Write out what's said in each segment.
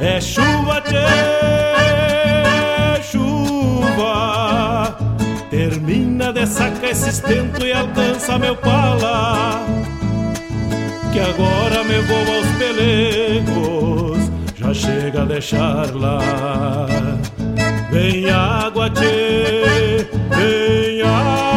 É chuva, tchê, chuva. Termina de sacar esse estento e alcança meu pala. Que agora me vou aos pelegos, já chega a deixar lá. Vem água, tchê, vem água.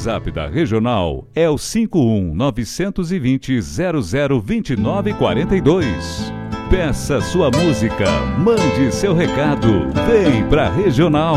WhatsApp da Regional é o 51 920 002942. Peça sua música, mande seu recado, vem pra Regional.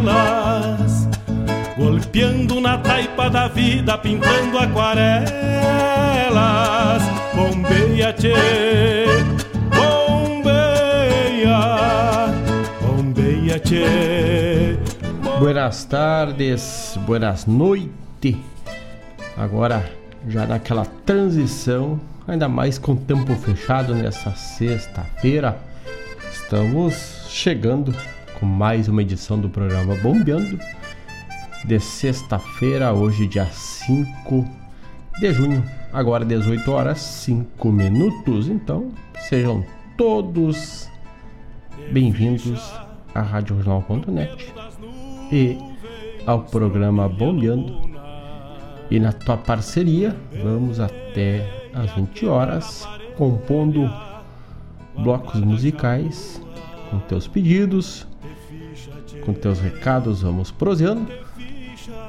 alma pampa não é igual a elas? Golpeando na taipa da vida pintando aquarelas. Bombeia, tchê, bombeia, bombeia, tchê. Buenas tardes, buenas noites. Agora já naquela transição, ainda mais com o tempo fechado nessa sexta-feira, estamos chegando com mais uma edição do programa Bombeando de sexta-feira, hoje dia 5 de junho, agora 18 horas 5 minutos. Então, sejam todos bem-vindos à RádioJornal.net e ao programa Bombeando. E na tua parceria, vamos até às 20 horas, compondo blocos musicais com teus pedidos, com teus recados, vamos proseando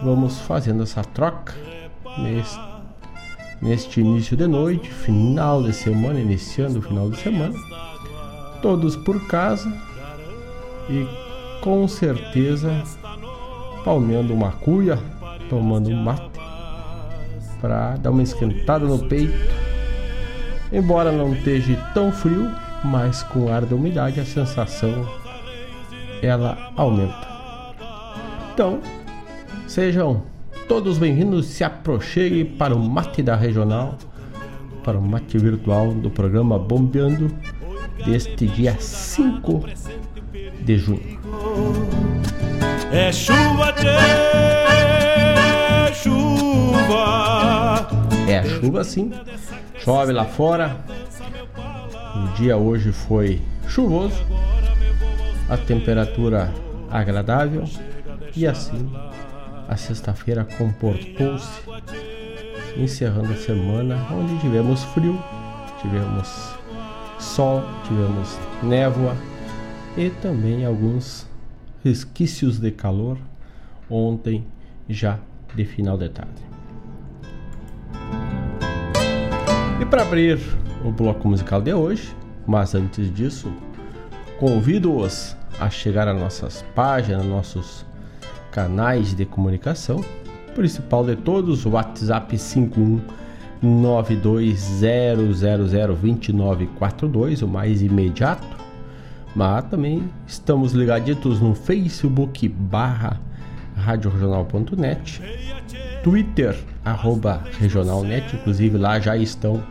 vamos fazendo essa troca neste, neste início de noite, final de semana, iniciando o final de semana, todos por casa e com certeza palmeando uma cuia, tomando um mate para dar uma esquentada no peito. Embora não esteja tão frio, mas com ar da umidade a sensação ela aumenta. Então, Sejam todos bem-vindos, se aproxime para o mate da regional, para o mate virtual do programa Bombeando deste dia 5 de junho. É chuva, tchê, chuva. É chuva sim, chove lá fora. O dia hoje foi chuvoso, a temperatura agradável e assim a sexta-feira comportou-se, encerrando a semana onde tivemos frio, tivemos sol, tivemos névoa e também alguns resquícios de calor ontem já de final de tarde. E para abrir o bloco musical de hoje, mas antes disso, convido-os a chegar às nossas páginas, nossos canais de comunicação. O principal de todos, o WhatsApp 51920002942, o mais imediato. Mas também estamos ligaditos no Facebook barra radioregional.net, Twitter arroba regionalnet, inclusive lá já estão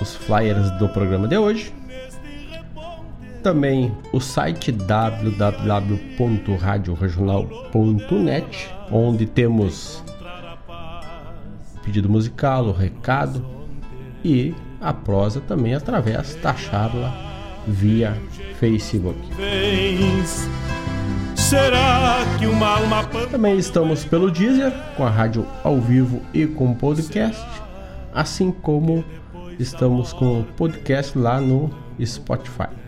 os flyers do programa de hoje também o site www.radioregional.net, onde temos pedido musical, o recado e a prosa também através da charla via Facebook. Também estamos pelo Deezer, com a rádio ao vivo e com podcast, assim como estamos com o podcast lá no Spotify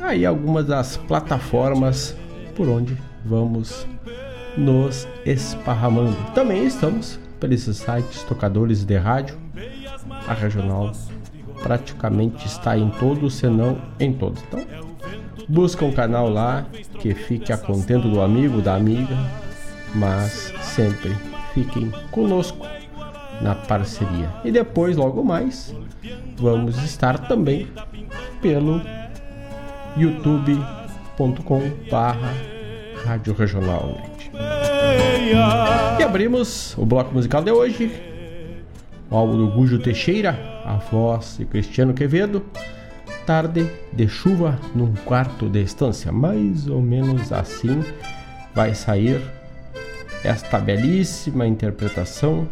aí algumas das plataformas por onde vamos nos esparramando. Também estamos pelos sites tocadores de rádio. A regional praticamente está em todos, se não em todos. Então, busca um canal lá que fique a contento do amigo, da amiga, mas sempre fiquem conosco na parceria. E depois, logo mais, vamos estar também pelo youtube.com barra Rádio Regional E abrimos o bloco musical de hoje o álbum do Gujo Teixeira, a voz de Cristiano Quevedo Tarde de chuva num quarto de estância. Mais ou menos assim vai sair esta belíssima interpretação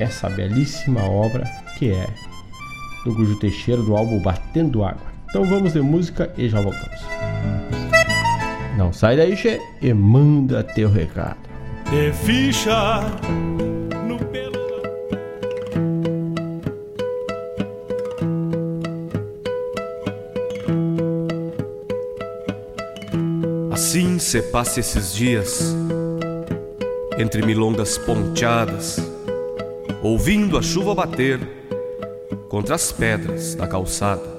essa belíssima obra que é do Gujo Teixeira do álbum Batendo Água então vamos de música e já voltamos. Não sai daí, che, e manda teu recado. De ficha no pelo. Assim se passa esses dias, entre milongas ponteadas, ouvindo a chuva bater contra as pedras da calçada.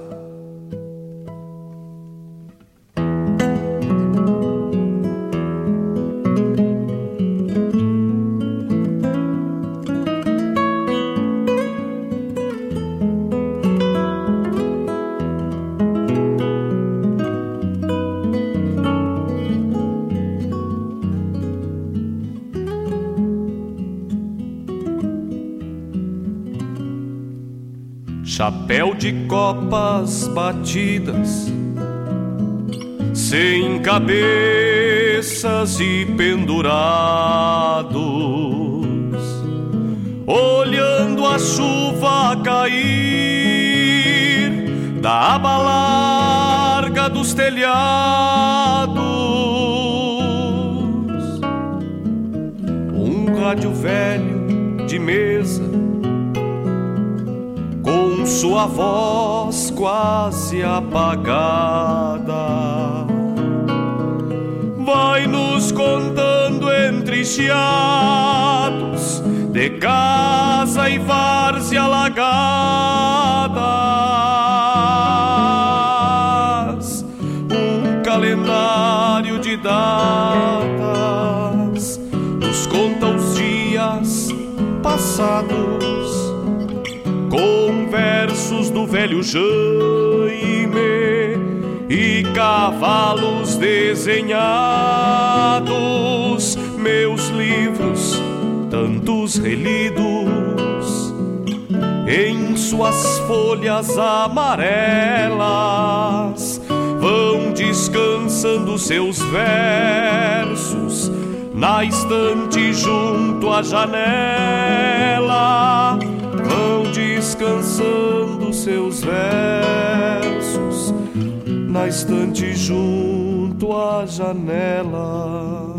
Copas batidas, sem cabeças e pendurados, olhando a chuva cair da aba larga dos telhados. Um rádio velho de mesa com sua voz quase apagada. Vai nos contando entre chiados de casa e várzea alagadas. Velho Jaime e cavalos desenhados, meus livros, tantos relidos, em suas folhas amarelas, vão descansando seus versos na estante junto à janela descansando seus versos na estante junto à janela.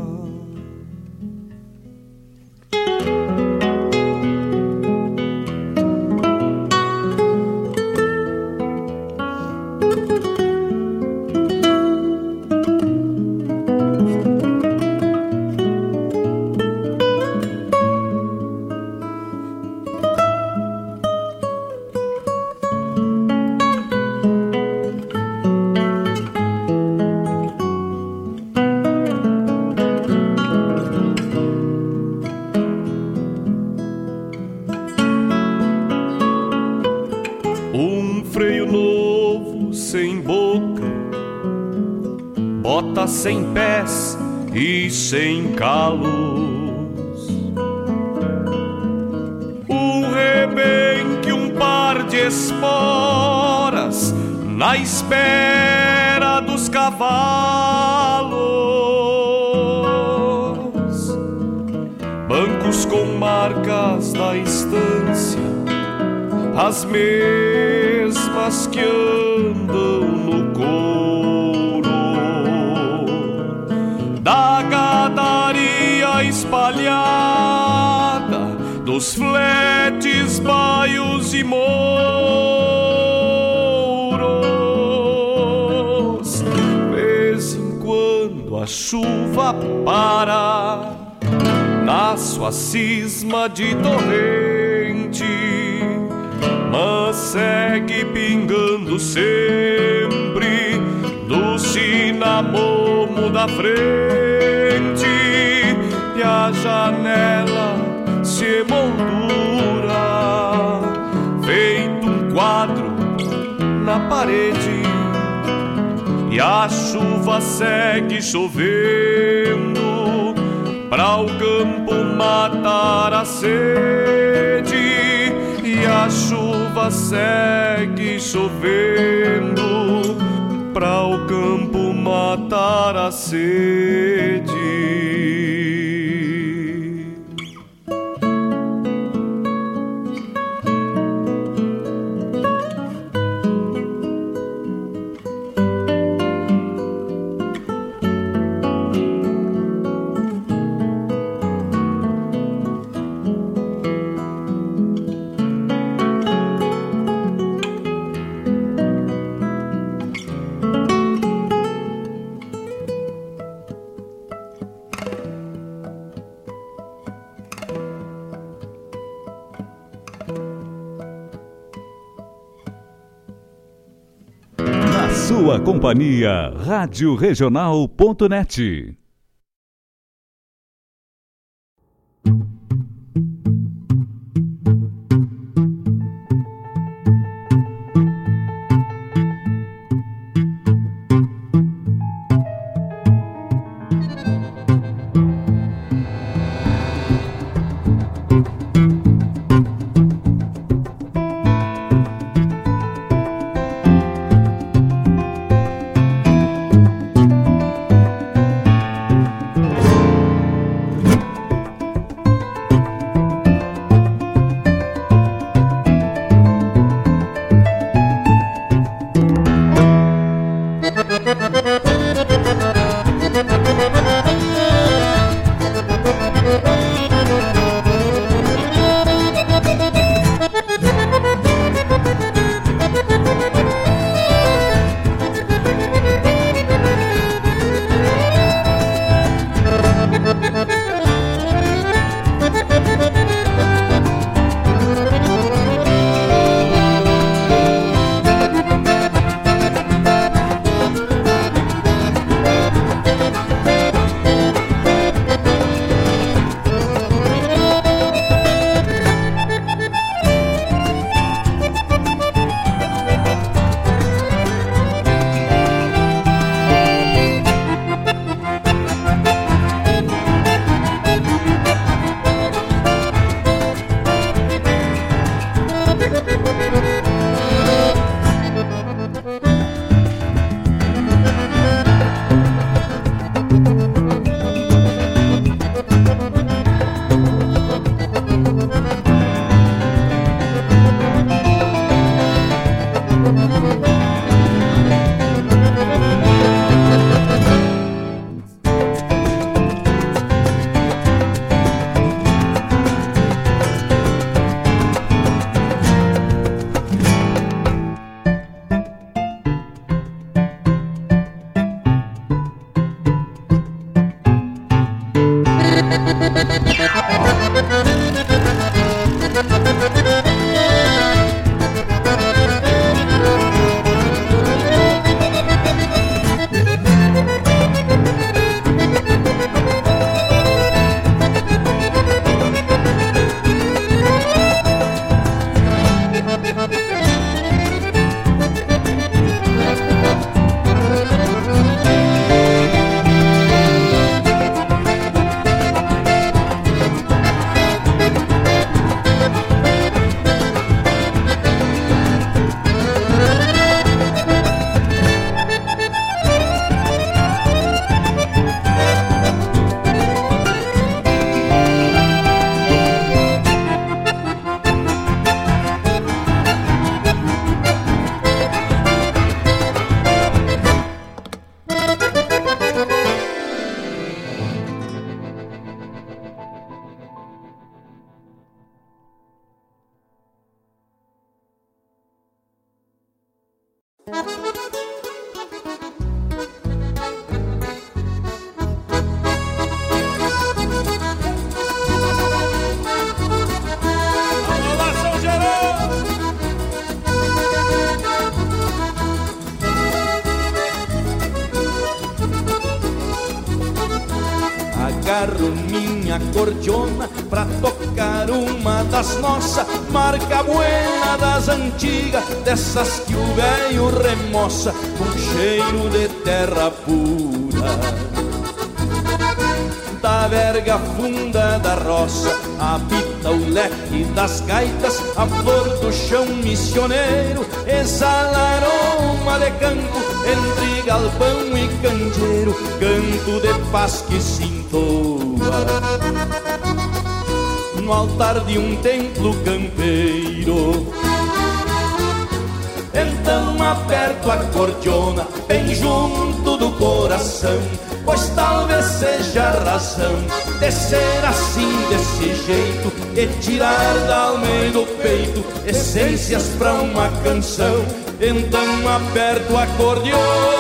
Sem calos. Um rebenque, um par de esporas na espera dos cavalos. Bancos com marcas da estância, as mesmas que andam dos fletes, baios e mouros. Vez em quando a chuva para na sua cisma de torrente, mas segue pingando sempre do cinamomo da frente e a janela parede e a chuva segue chovendo para o campo matar a sede e a chuva segue chovendo para o campo matar a sede. Companhia, Rádio Regional.net. das nossas, marca buena das antigas, dessas que o velho remoça com cheiro de terra pura. Da verga funda da roça habita o leque das gaitas, a flor do chão missioneiro exala aroma de campo entre galpão e candeeiro, canto de paz que se entoa no altar de um templo campeiro. Então aperto a cordiona bem junto do coração, pois talvez seja a razão de ser assim desse jeito e tirar da alma e do peito essências pra uma canção. Então aperto a cordiona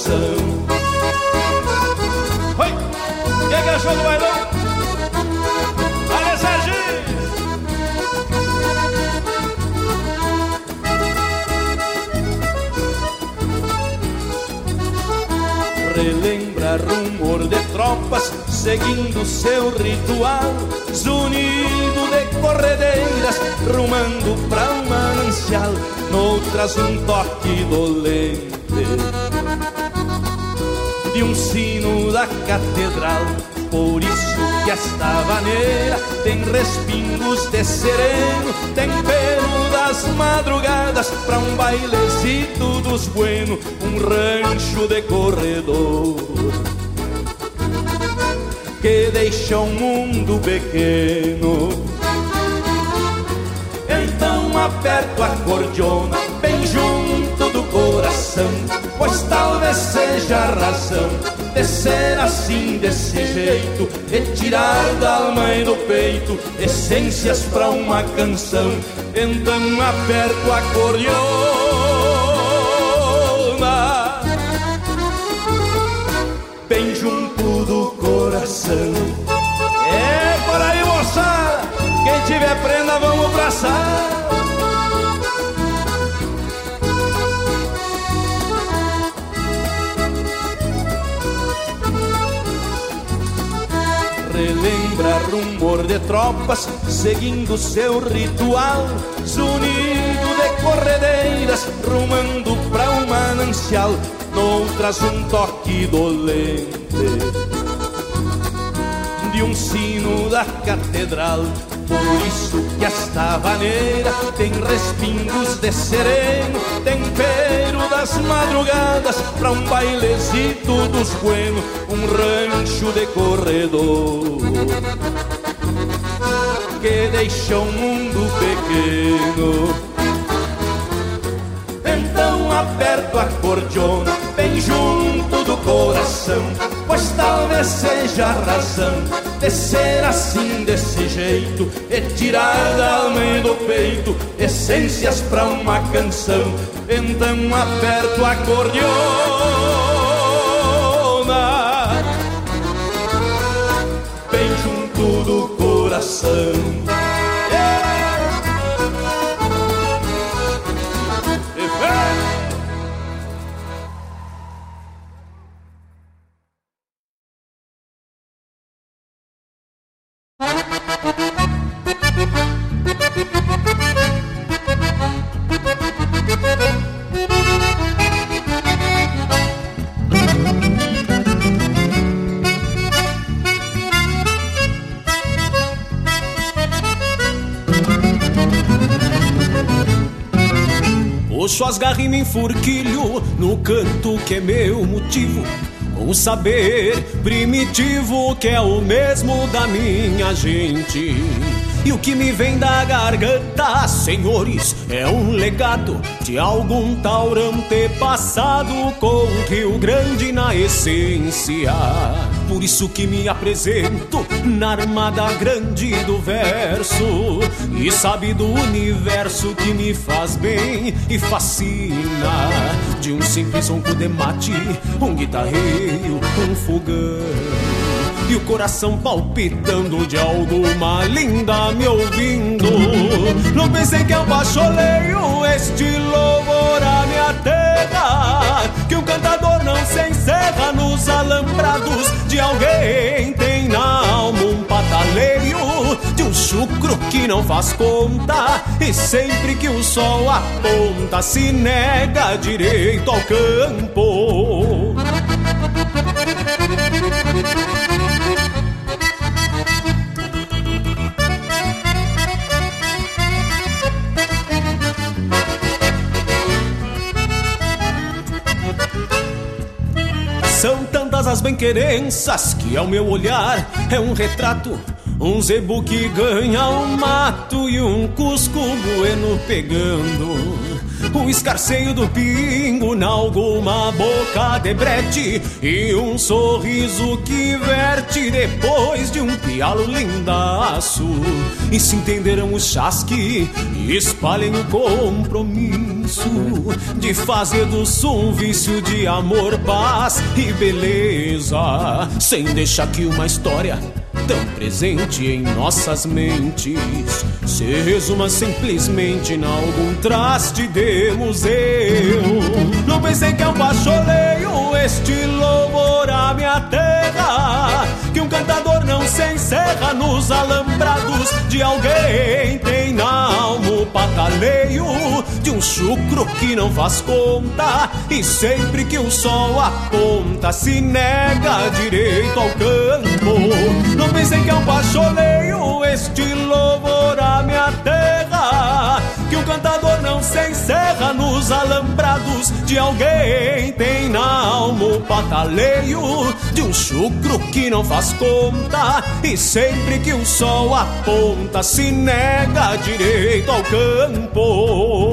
coração. Oi, é show do bailão? Olha, relembra rumor de tropas seguindo seu ritual, zunido de corredeiras, rumando pra um manancial, noutras um toque dolente um sino da catedral. Por isso que esta vaneira tem respingos de sereno, tempero das madrugadas pra um bailezito dos bueno, um rancho de corredor que deixa um mundo pequeno. Então aperto a cordiona coração, pois talvez seja a razão de ser assim desse jeito e tirar da alma e do peito essências pra uma canção. Então aperto a cordiona bem junto do coração. É por aí, moçada! Quem tiver prenda, vamos abraçar. Relembra rumor de tropas seguindo seu ritual, zunido de corredeiras, rumando pra um manancial, noutras um toque dolente de um sino da catedral. Por isso que esta vaneira tem respingos de sereno, tempero das madrugadas pra um bailezito dos buenos, um rancho de corredor que deixa um mundo pequeno. Então aperto a cordiona bem junto do coração, pois talvez seja a razão de ser assim desse jeito e tirar da alma e do peito essências pra uma canção. Então aperto a cordiona bem junto do coração. Me enfurquilho no canto que é meu motivo. O saber primitivo que é o mesmo da minha gente. E o que me vem da garganta, senhores, é um legado de algum taurão ter passado com o Rio Grande na essência. Por isso que me apresento na armada grande do verso E sabe do universo que me faz bem e fascina De um simples ronco de mate, um guitarreiro, um fogão e o coração palpitando de alguma linda me ouvindo. Não pensei que eu baixoleio este louvor à minha terra, que um cantador não se encerra nos alambrados de alguém. Tem na alma um pataleio de um chucro que não faz conta, e sempre que o sol aponta, se nega direito ao campo. São tantas as bem-querenças que ao meu olhar é um retrato. Um zebu que ganha um mato e um cusco bueno pegando o escarceio do pingo na alguma boca de brete e um sorriso que verte depois de um pialo lindaço. E se entenderam o chasque e espalhem o compromisso de fazer do som um vício de amor, paz e beleza, sem deixar que uma história tão presente em nossas mentes se resuma simplesmente em algum traste de museu. Não pensei que eu baixoleio este louvor à minha terra, que um cantador não se encerra nos alambrados de alguém. Tem na alma o pataleio de um chucro que não faz conta, e sempre que o sol aponta, se nega direito ao campo. Não pensei que eu baixoleio este louvor à minha terra, que um cantador não se encerra nos alambrados de alguém. Tem na alma o pataleio de um chucro que não faz conta, e sempre que o sol aponta, se nega direito ao campo.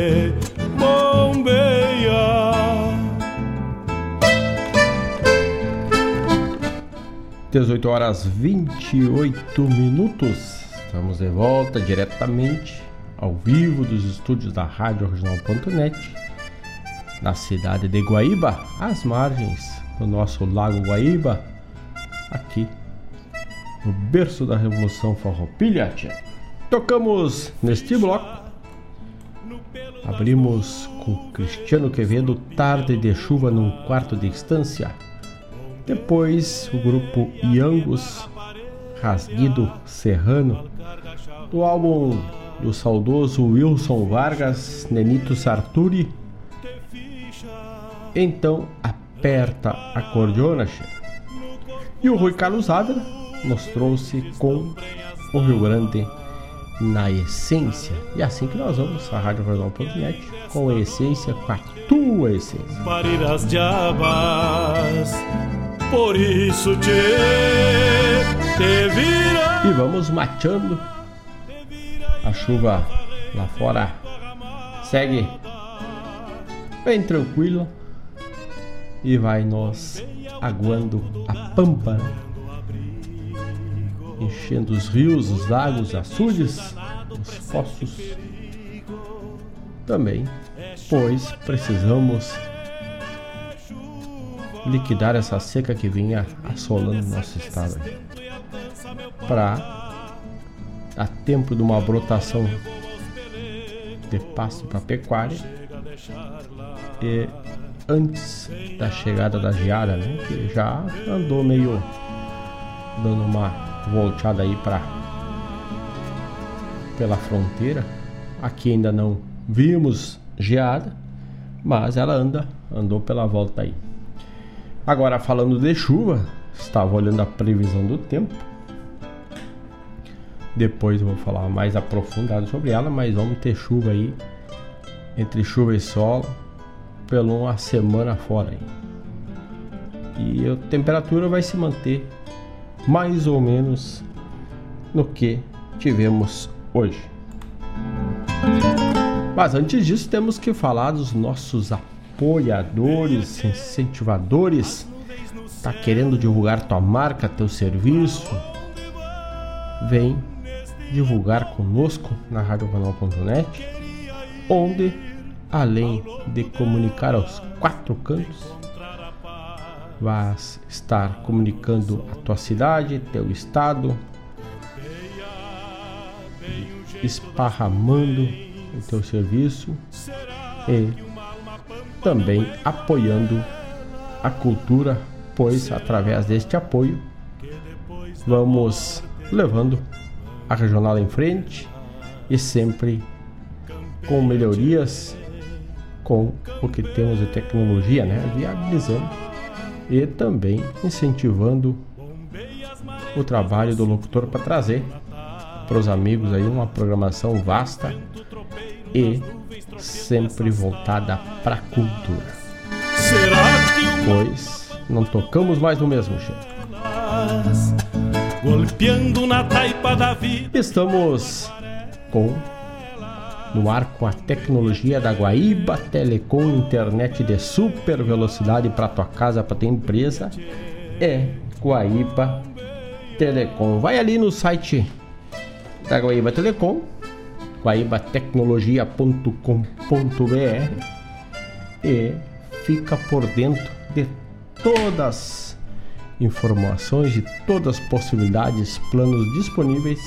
18 horas 28 minutos. Estamos de volta diretamente ao vivo dos estúdios da Rádio Regional.net, na cidade de Guaíba, às margens do nosso Lago Guaíba, aqui no berço da Revolução Farroupilha. Tocamos neste bloco. Abrimos com Cristiano Quevedo, Tarde de Chuva num Quarto de Distância. Depois o grupo Iangos, Rasguido Serrano, do álbum do saudoso Wilson Vargas, Nenito Sarturi. Então aperta a cordiona. E o Rui Carlos Ávila nos trouxe com o Rio Grande na essência. E é assim que nós vamos, a Rádio Regional.net, com a essência, com a tua essência. Por isso te, te vira. E vamos mateando. A chuva lá fora segue bem tranquila e vai nos aguando a pampa, né? enchendo os rios, os lagos, açudes, os poços. Também, pois precisamos liquidar essa seca que vinha assolando nosso estado para dar tempo de uma brotação de pasto para pecuária e antes da chegada da geada, né, que já andou meio dando uma voltada aí para pela fronteira. Aqui ainda não vimos geada, mas ela anda andou pela volta aí. Agora falando de chuva, estava olhando a previsão do tempo. Depois eu vou falar mais aprofundado sobre ela, mas vamos ter chuva aí entre chuva e sol pela uma semana fora aí. E a temperatura vai se manter mais ou menos no que tivemos hoje. Mas antes disso, temos que falar dos nossos apoiadores, incentivadores. Tá querendo divulgar tua marca, teu serviço? Vem divulgar conosco na radiocanal.net, onde além de comunicar aos quatro cantos, vas estar comunicando a tua cidade, teu estado, esparramando o teu serviço e também apoiando a cultura, pois através deste apoio vamos levando a regional em frente e sempre com melhorias com o que temos de tecnologia, né? viabilizando e também incentivando o trabalho do locutor para trazer para os amigos aí uma programação vasta e sempre voltada para a cultura. Pois não tocamos mais no mesmo jeito. Golpeando na taipa da vida. Estamos com no ar com a tecnologia da Guaíba Telecom, internet de super velocidade para tua casa, para tua empresa. É Guaíba Telecom. Vai ali no site da Guaíba Telecom, guaibatecnologia.com.br e fica por dentro de todas as informações, de todas as possibilidades, planos disponíveis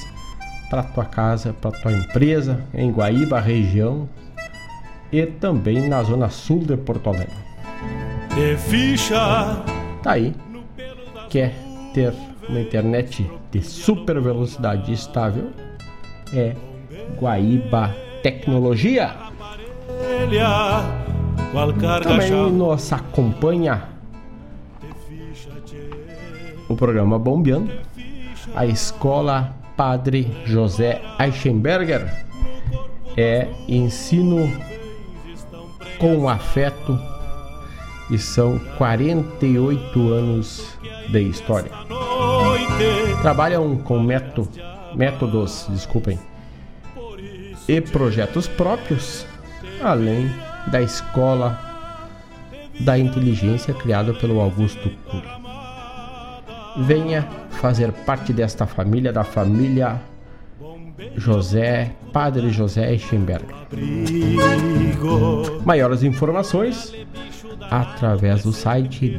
para tua casa, para tua empresa em Guaíba região e também na zona sul de Porto Alegre. De ficha. Tá aí. Quer ter uma internet de super velocidade estável? É Guaíba Tecnologia. Também nos acompanha o programa Bombeando, a Escola Padre José Eichenberger. É ensino com afeto e são 48 anos de história. Trabalham com método, métodos, desculpem, e projetos próprios, além da escola da inteligência criada pelo Augusto Cury. Venha fazer parte desta família, da família José, Padre José Eichenberg. Maiores informações através do site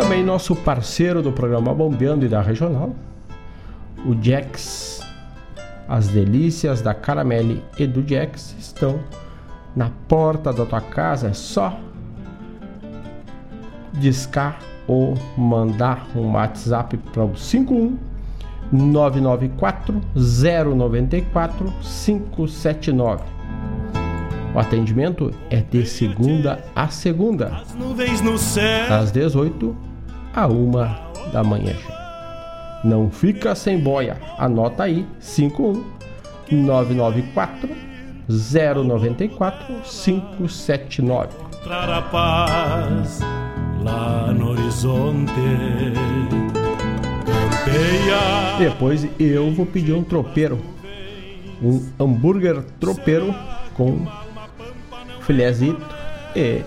também nosso parceiro do programa Bombeando e da Regional, o Jax. As delícias da Caramelle e do Jax estão na porta da tua casa. É só discar ou mandar um WhatsApp para o 51 994 094 579. O atendimento é de segunda a segunda, das 18 a 1 da manhã. Não fica sem boia. Anota aí: 51 994 094 579. a paz lá no horizonte. Campeia. Depois eu vou pedir um tropeiro. Um hambúrguer tropeiro com filézito e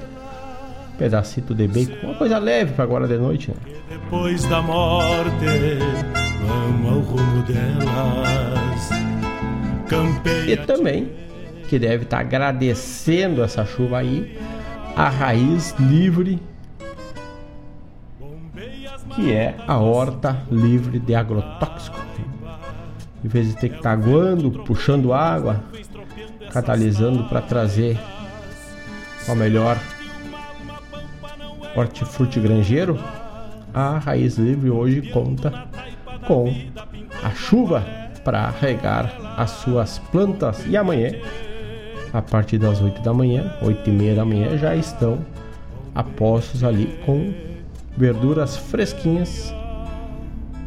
pedacito de bacon, uma coisa leve para agora de noite. Né? Depois da morte, vamos ao rumo delas. Campeia e também que deve estar tá agradecendo essa chuva aí, a raiz livre que é a horta livre de agrotóxico. Em vez de ter que estar tá aguando, puxando água, catalisando para trazer o melhor hortifruti granjeiro, a Raiz Livre hoje conta com a chuva para regar as suas plantas e amanhã, a partir das 8 da manhã, 8 e meia da manhã, já estão a postos ali com verduras fresquinhas,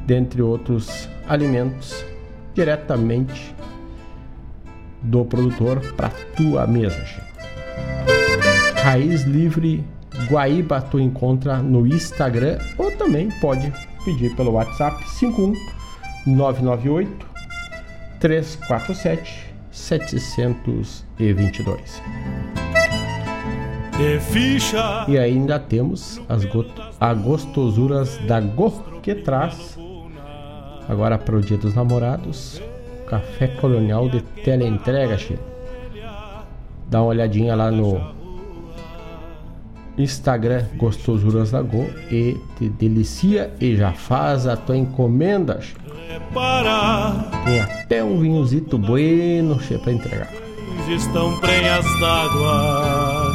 dentre outros alimentos, diretamente do produtor para tua mesa. Raiz Livre Guaíba tu encontra no Instagram ou também pode pedir pelo WhatsApp 51 998 347 722. E ainda temos as gostosuras da Go que traz agora para o Dia dos Namorados café colonial de teleentrega, Chico. Dá uma olhadinha lá no Instagram Gostosuras da Go e te delicia e já faz a tua encomenda. Tem até um vinhozito bueno cheio para entregar. Estão prenhas d'água.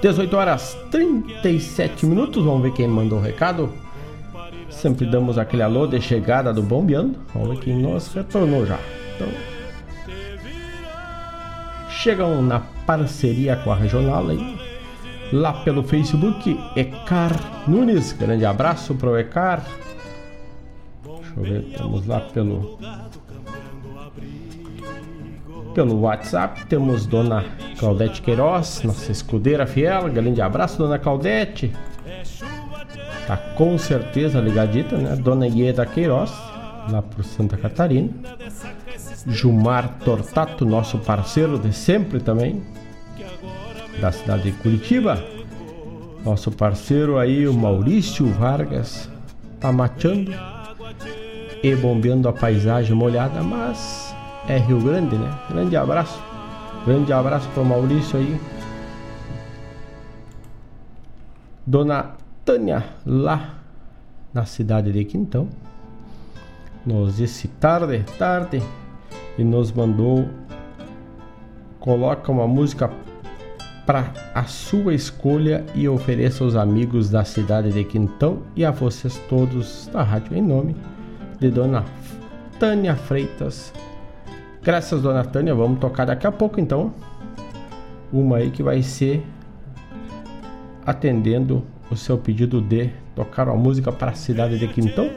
18 horas 37 minutos. Vamos ver quem mandou o recado. Sempre damos aquele alô de chegada do Bombeando. Vamos ver quem nos retornou já. Então, chegam na parceria com a Regional aí lá pelo Facebook, Ecar Nunes. Grande abraço para o Ecar. Deixa eu ver, temos lá pelo pelo WhatsApp, temos Dona Claudete Queiroz, nossa escudeira fiel. Grande abraço, Dona Claudete. Tá com certeza ligadita, né? Dona Ieda Queiroz, lá por Santa Catarina. Gilmar Tortato, nosso parceiro de sempre também da cidade de Curitiba. Nosso parceiro aí, o Maurício Vargas, tá mateando e bombeando a paisagem molhada, mas é Rio Grande, né? Grande abraço. Grande abraço para Maurício aí. Dona Tânia, lá na cidade de Quintão, nos disse tarde, tarde, e nos mandou. Coloca uma música para a sua escolha e ofereça aos amigos da cidade de Quintão e a vocês todos da rádio em nome de Dona Tânia Freitas. Graças, Dona Tânia, vamos tocar daqui a pouco então. Uma aí que vai ser atendendo o seu pedido de tocar uma música para a cidade de Quintão.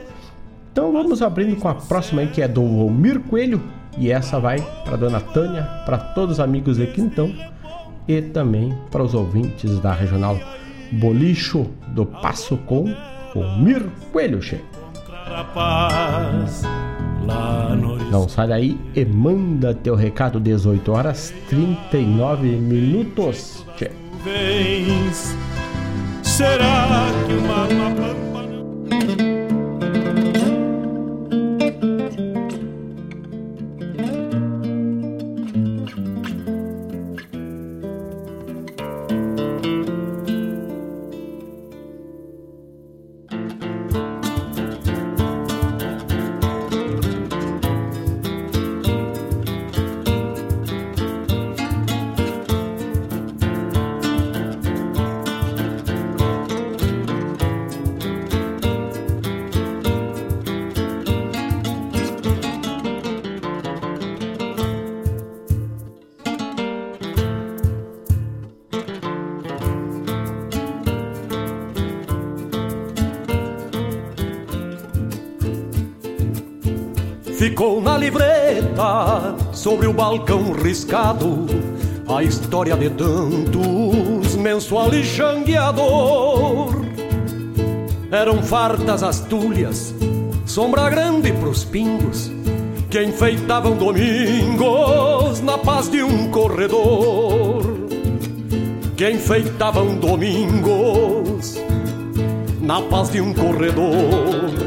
Então vamos abrindo com a próxima aí que é do Almir Coelho e essa vai para Dona Tânia, para todos os amigos de Quintão e também para os ouvintes da regional Bolicho do Passo com o Mir Coelho. Não sai daí e manda teu recado 18 horas 39 minutos. Che. Será que uma Ficou na livreta, sobre o balcão riscado, a história de tantos mensual e xangueador. Eram fartas as tulhas, sombra grande pros pingos, que enfeitavam domingos na paz de um corredor. Que enfeitavam domingos na paz de um corredor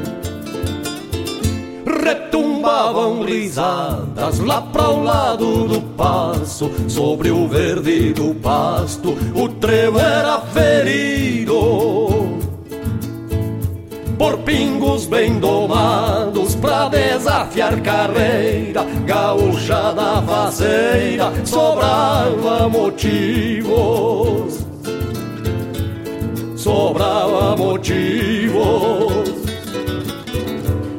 retumbavam risadas lá para o lado do passo, sobre o verde do pasto, o trevo era ferido. Por pingos bem domados pra desafiar carreira, gaúcha da faceira, sobrava motivos. Sobrava motivos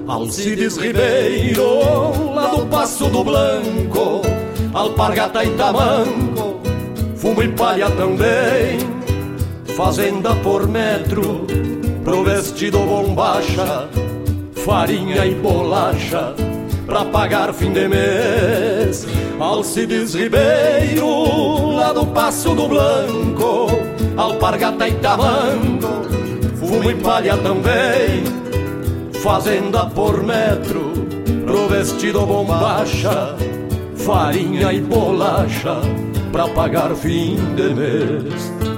Alcides Ribeiro, lá do Passo do Blanco, Alpargata e Tamanco, fumo e palha também, fazenda por metro, pro vestido bombacha, farinha e bolacha, pra pagar fim de mês. Alcides Ribeiro, lá do Passo do Blanco, Alpargata e Tamanco, fumo e palha também, fazenda por metro, pro vestido bombacha, farinha e bolacha, pra pagar fim de mês.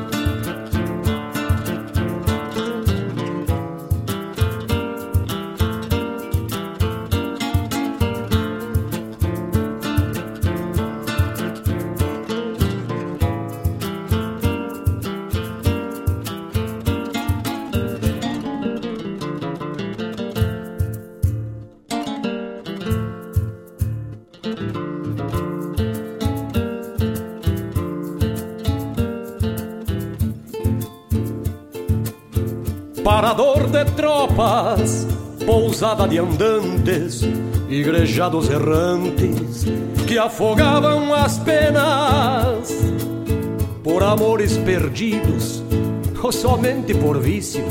Pousada de andantes, igrejados errantes que afogavam as penas por amores perdidos ou somente por vício.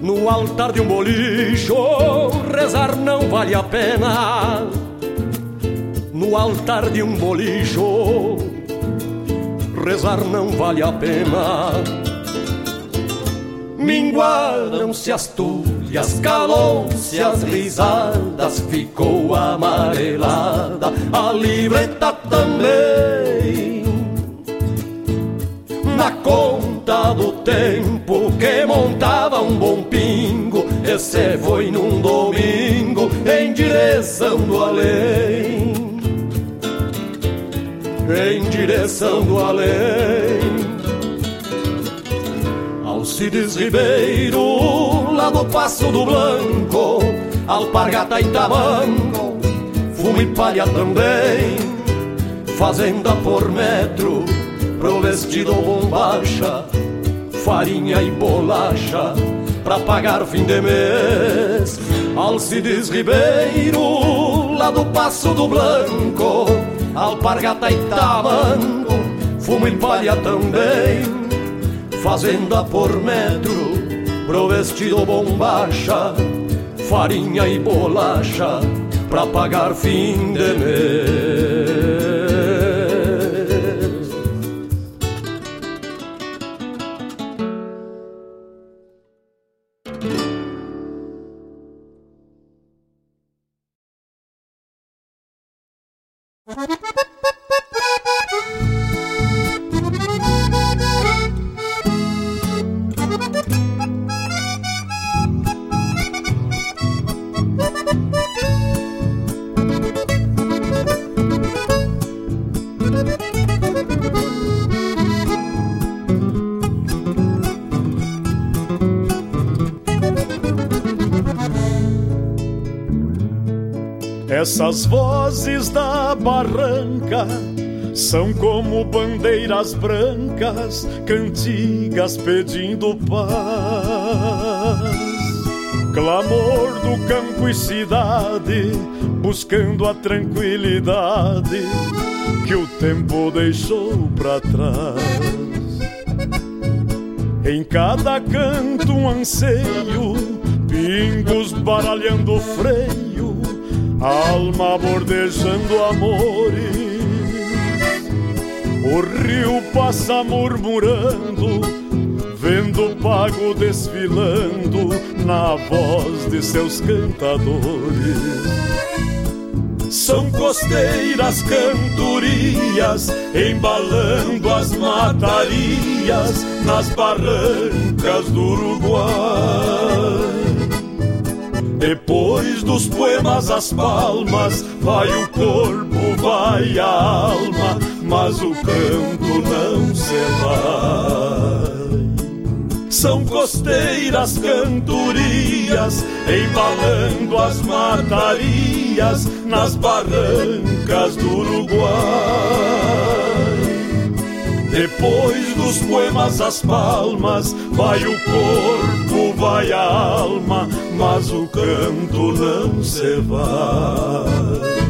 No altar de um bolicho, rezar não vale a pena. No altar de um bolicho, rezar não vale a pena. Minguaram-se as tuas e as risadas, ficou amarelada a libreta também. Na conta do tempo que montava um bom pingo, e se foi num domingo em direção do além. Em direção do além. Alcides Ribeiro, lá no Passo do Blanco, alpargata e tamanco, fumo e palha também, fazenda por metro, provestido bombacha, farinha e bolacha, pra pagar fim de mês. Alcides Ribeiro, lá do Passo do Blanco, alpargata e tamanco, fumo e palha também, fazenda por metro, provestido bombacha, farinha e bolacha, pra pagar fim de mês. Essas vozes da barranca são como bandeiras brancas, cantigas pedindo paz. Clamor do campo e cidade, buscando a tranquilidade que o tempo deixou para trás. Em cada canto um anseio, pingos baralhando freio, alma bordejando amores. O rio passa murmurando, vendo o pago desfilando na voz de seus cantadores. São costeiras cantorias, embalando as matarias nas barrancas do Uruguai. Depois dos poemas as palmas, vai o corpo, vai a alma, mas o canto não se vai. São costeiras cantorias, embalando as matarias nas barrancas do Uruguai. Depois dos poemas as palmas, vai o corpo, vai a alma, mas o canto não se vai.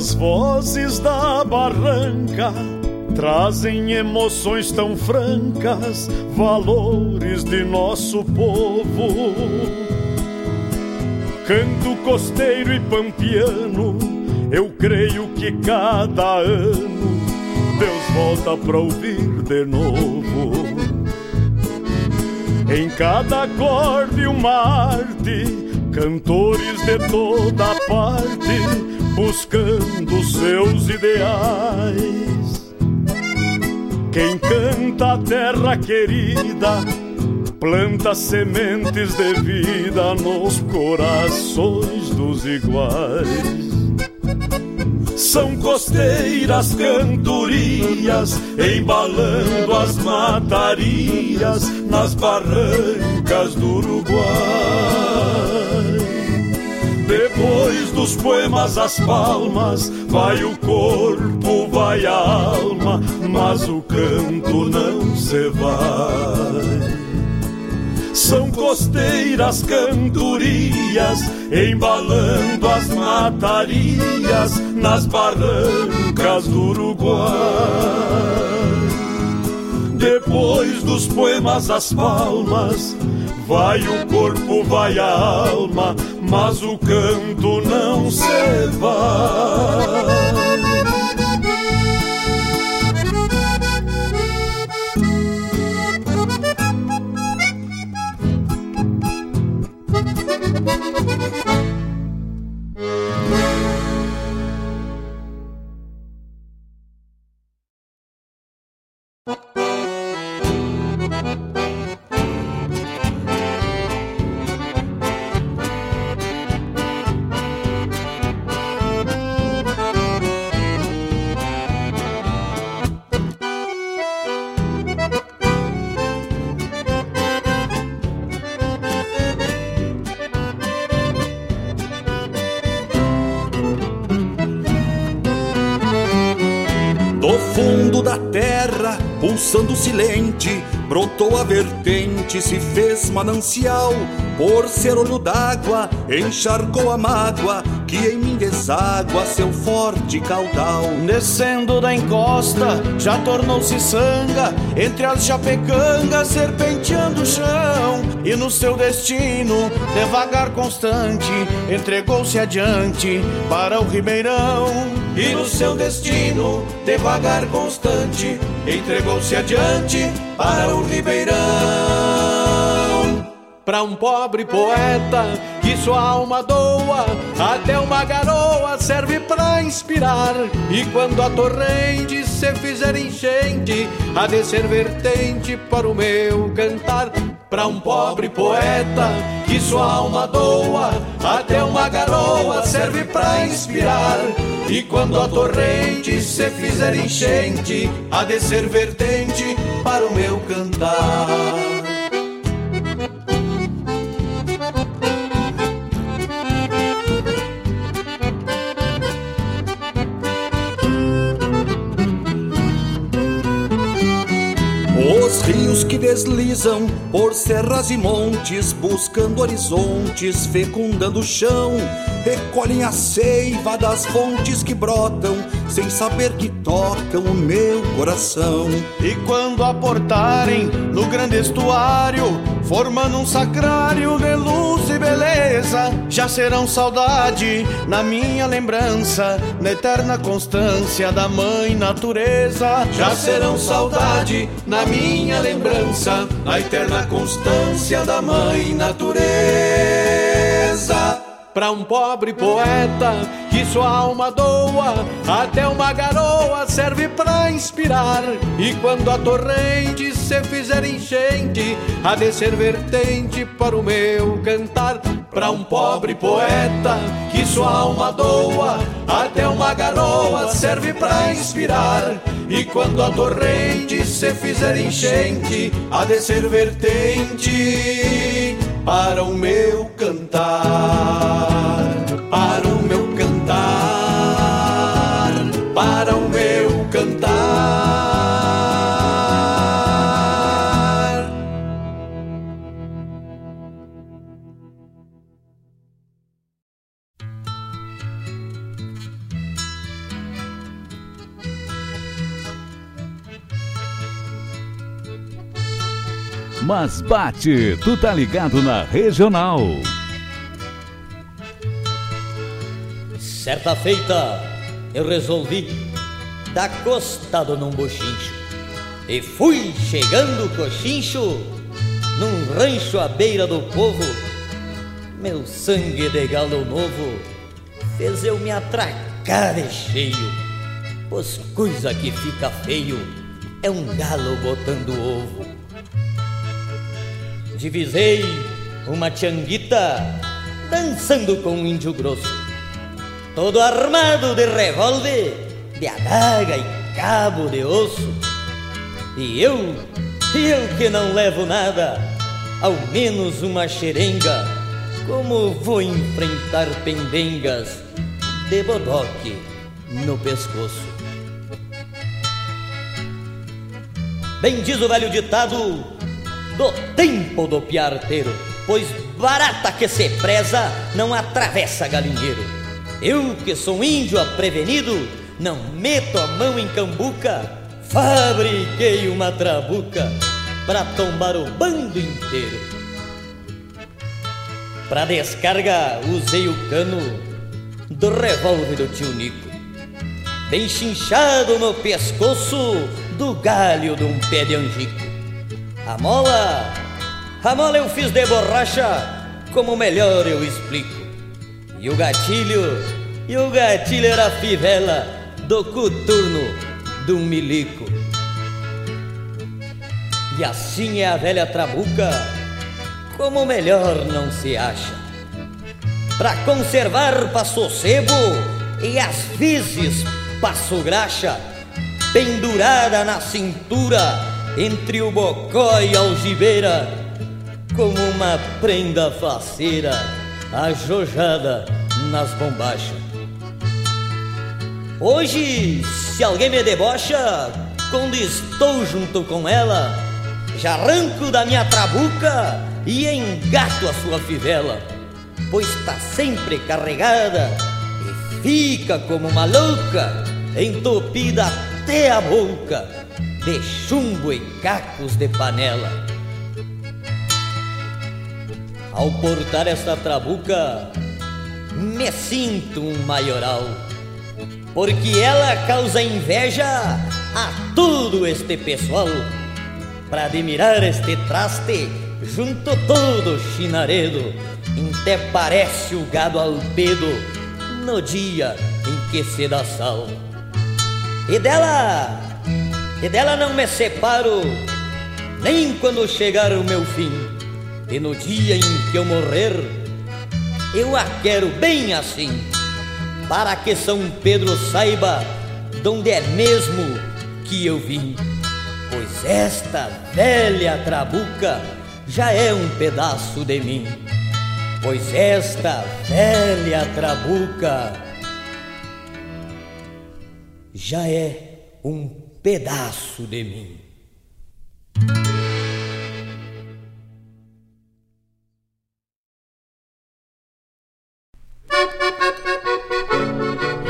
Essas vozes da barranca trazem emoções tão francas, valores de nosso povo. Canto costeiro e pampiano, eu creio que cada ano Deus volta pra ouvir de novo. Em cada acorde uma arte, cantores de toda parte buscando seus ideais. Quem canta a terra querida, planta sementes de vida nos corações dos iguais. São costeiras cantorias, embalando as matarias nas barrancas do Uruguai. Depois dos poemas as palmas, vai o corpo, vai a alma, mas o canto não se vai. São costeiras cantorias, embalando as matarias nas barrancas do Uruguai. Depois dos poemas as palmas, vai o corpo, vai a alma, mas o canto não se vai. Brotou a vertente, se fez manancial, por ser olho d'água, encharcou a mágoa, que em mim deságua seu forte caudal. Descendo da encosta, já tornou-se sanga, entre as chapecangas, serpenteando o chão, e no seu destino, devagar constante, entregou-se adiante para o ribeirão. E no seu destino, devagar constante, entregou-se adiante para o Ribeirão. Para um pobre poeta que sua alma doa, até uma garoa serve para inspirar. E quando a torrente se fizer enchente, há de ser vertente para o meu cantar. Para um pobre poeta que sua alma doa, até uma garoa serve para inspirar. E quando a torrente se fizer enchente, há de ser vertente para o meu cantar. Deslizam por serras e montes, buscando horizontes, fecundando o chão, recolhem a seiva das fontes que brotam, sem saber que tocam o meu coração. E quando aportarem no grande estuário, formando um sacrário de luz e beleza, já serão saudade na minha lembrança, na eterna constância da mãe natureza. Já serão saudade na minha lembrança, na eterna constância da mãe natureza. Para um pobre poeta que sua alma doa, até uma garoa serve para inspirar. E quando a torrente se fizer enchente, há de ser vertente para o meu cantar. Para um pobre poeta que sua alma doa, até uma garoa serve para inspirar. E quando a torrente se fizer enchente, há de ser vertente para o meu cantar, para o meu cantar, Mas bate, tu tá ligado na regional. Certa feita, eu resolvi dar costado num bochincho. E fui chegando cochincho num rancho à beira do povo. Meu sangue de galo novo fez eu me atracar de cheio. Pois coisa que fica feio é um galo botando ovo divisei uma tianguita dançando com um índio grosso, todo armado de revólver, de adaga e cabo de osso. E eu, eu que não levo nada, ao menos uma xerenga, como vou enfrentar pendengas de bodoque no pescoço. Bem diz o velho ditado do tempo do piarteiro, pois barata que se preza não atravessa galinheiro. Eu que sou índio aprevenido, não meto a mão em cambuca, fabriquei uma trabuca pra tombar o bando inteiro. Pra descarga, usei o cano do revólver do tio Nico. Bem chinchado no pescoço do galho de um pé de angico. A mola, a mola eu fiz de borracha, como melhor eu explico. E o gatilho, e o gatilho era a fivela do coturno um milico. E assim é a velha trabuca, como melhor não se acha. Pra conservar passo sebo e às vezes passo graxa, pendurada na cintura, entre o bocó e a algibeira, como uma prenda faceira, ajojada nas bombachas. Hoje, se alguém me debocha, quando estou junto com ela, já arranco da minha trabuca e engato a sua fivela, pois está sempre carregada e fica como uma louca, entupida até a boca de chumbo e cacos de panela. Ao portar esta trabuca, me sinto um maioral, porque ela causa inveja a todo este pessoal. Para admirar este traste, junto todo chinaredo, até parece o gado albedo no dia em que se dá sal. E dela, e dela não me separo, nem quando chegar o meu fim. E no dia em que eu morrer, eu a quero bem assim, para que São Pedro saiba de onde é mesmo que eu vim. Pois esta velha trabuca já é um pedaço de mim. Pois esta velha trabuca já é um pedaço de mim.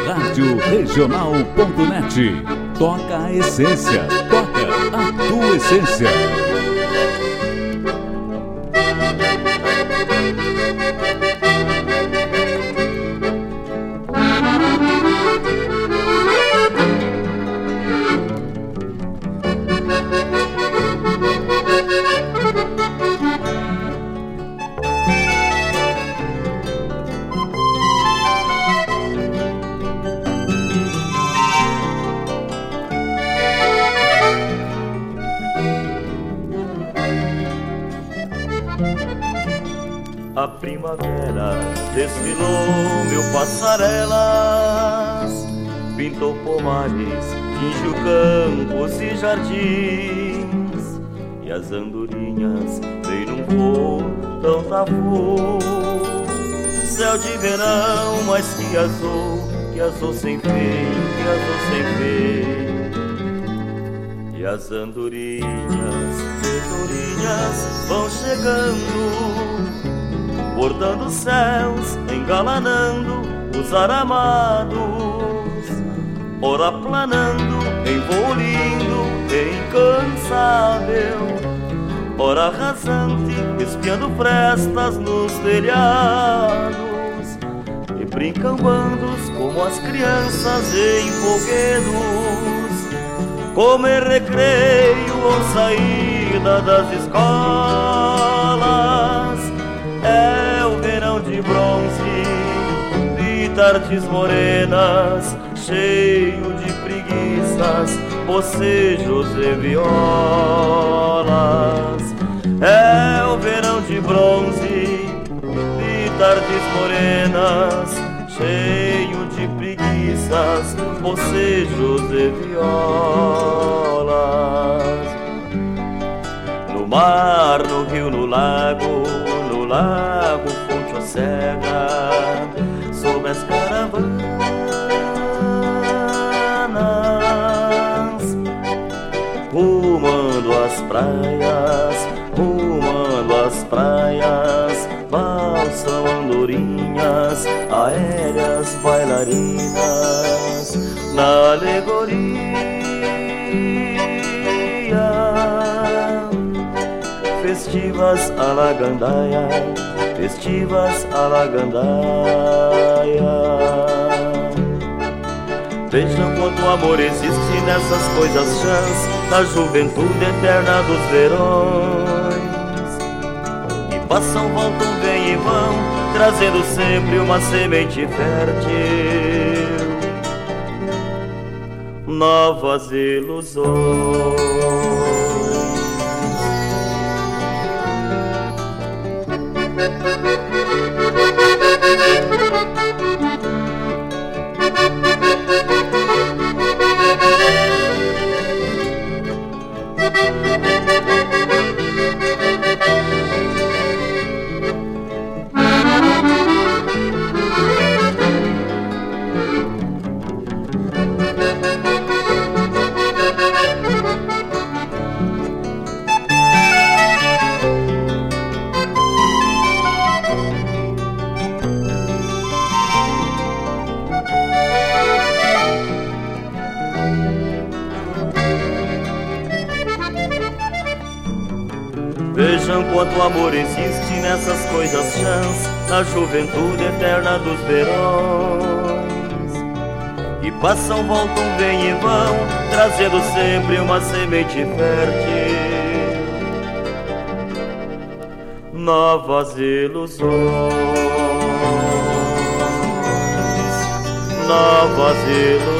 Rádio Regional.net. Toca a essência. Toca a tua essência. A primavera desfilou mil passarelas, pintou pomares, tingiu campos e jardins, e as andorinhas veio num voo tão tafu. Céu de verão, mas que azul, que azul sem fim, que azul sem fim. E as andorinhas, andorinhas vão chegando bordando céus, engalanando os aramados, ora planando em voo lindo e incansável, ora rasante, espiando frestas nos telhados, e brincam bandos como as crianças em foguedos, como em recreio ou saída das escolas. É o verão de bronze, de tardes morenas, cheio de preguiças, bocejos e violas. É o verão de bronze, de tardes morenas, cheio de preguiças, bocejos e violas. No mar, no rio, no lago, no lago, fonte ou cega, sobre as caravanas, rumando as praias, rumando as praias, aéreas bailarinas na alegoria. Festivas a la gandaia, festivas a la gandaia. Vejam quanto amor existe nessas coisas chãs, da juventude eterna dos verões. Que passam, voltam, vêm e vão, trazendo sempre uma semente fértil novas ilusões. Existe nessas coisas chãs, na juventude eterna dos verões. E passam, voltam, vêm e vão, trazendo sempre uma semente fértil. Novas ilusões, novas ilusões.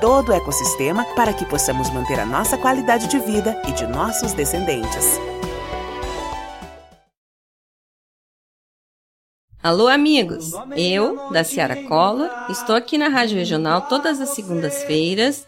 todo o ecossistema para que possamos manter a nossa qualidade de vida e de nossos descendentes. Alô, amigos! Eu, da Ciara Collor, estou aqui na Rádio Regional todas as segundas-feiras,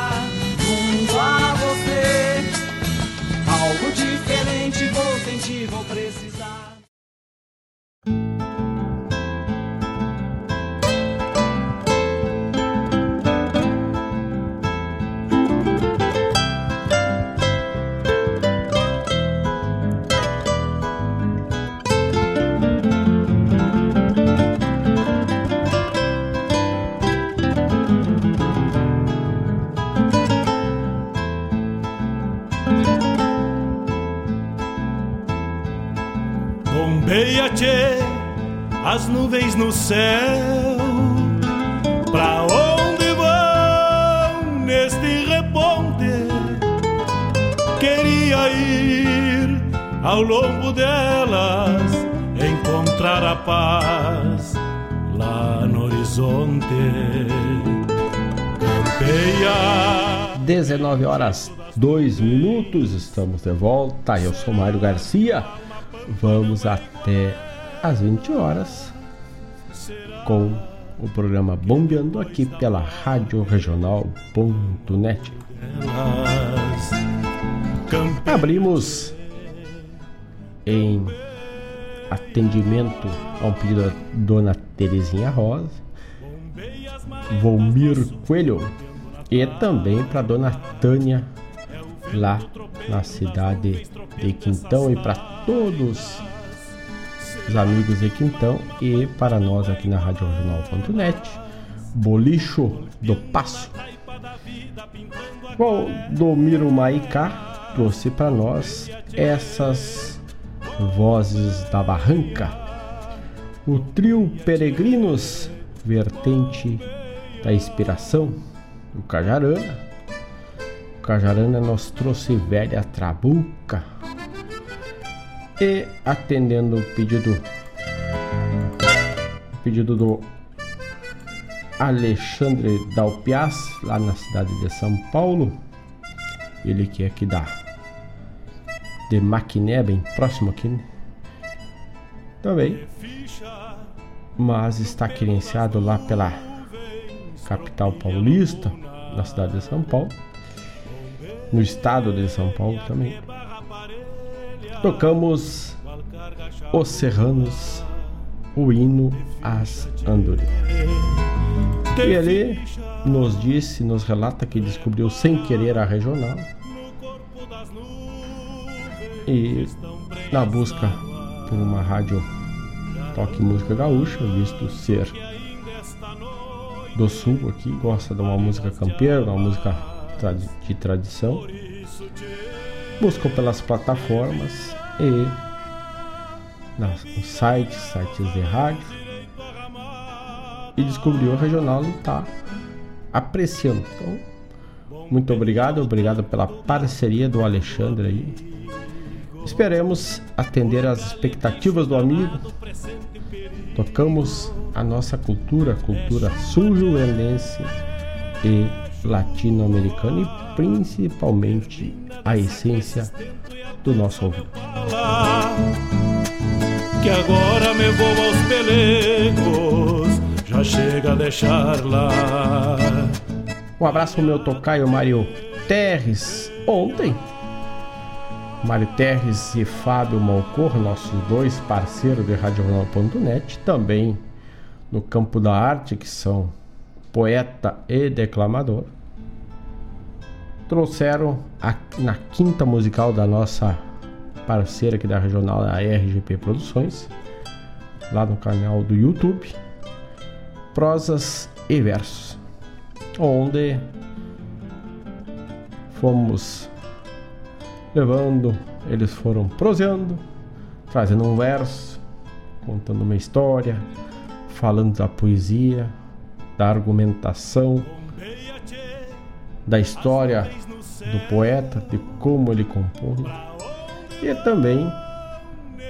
As nuvens no céu. Pra onde vão neste reponte? Queria ir ao longo delas, encontrar a paz lá no horizonte. Campeia. 19 horas 2 minutos, estamos de volta. Eu sou Mário Garcia. Vamos até às 20 horas com o programa Bombeando aqui pela Rádio Regional.net. Abrimos em atendimento ao pedido da Dona Terezinha Rosa, Volmir Coelho e também para Dona Tânia lá na cidade de Quintão e para todos os amigos de Quintão e para nós aqui na Rádio Regional.net, Bolicho do Passo. Valdomiro Maicá trouxe para nós essas vozes da barranca. O trio Peregrinos, vertente da inspiração, o Cajarana. Cajarana nos trouxe velha trabuca. E atendendo o pedido o pedido do Alexandre Dalpiaz, lá na cidade de São Paulo. Ele que é aqui da de Maquiné, bem próximo aqui. Né? Também. Mas está credenciado lá pela capital paulista, na cidade de São Paulo. No estado de São Paulo também. Tocamos Os Serranos, o hino às andorinhas. E ele nos disse, nos relata que descobriu sem querer a regional e na busca por uma rádio toque música gaúcha, visto ser do sul aqui, gosta de uma música campeira, uma música de tradição, buscou pelas plataformas e nos sites, sites de rádio e descobriu a regional e está apreciando. Então, muito obrigado, obrigado pela parceria do Alexandre aí. Esperemos atender às expectativas do amigo. Tocamos a nossa cultura, cultura sul-rio-grandense e latino-americana e principalmente a essência do nosso ouvido. Que agora me vou aos pelegos já chega a deixar lá. Um abraço pro meu tocaio Mário Terres. Ontem, Mário Terres e Fábio Malcor, nossos dois parceiros de RadioJornal.net, também no campo da arte, que são poeta e declamador, trouxeram a, na quinta musical da nossa parceira aqui da regional, a RGP Produções, lá no canal do YouTube prosas e versos, onde fomos levando, eles foram proseando, trazendo um verso, contando uma história, falando da poesia, da argumentação, da história do poeta, de como ele compôs, e também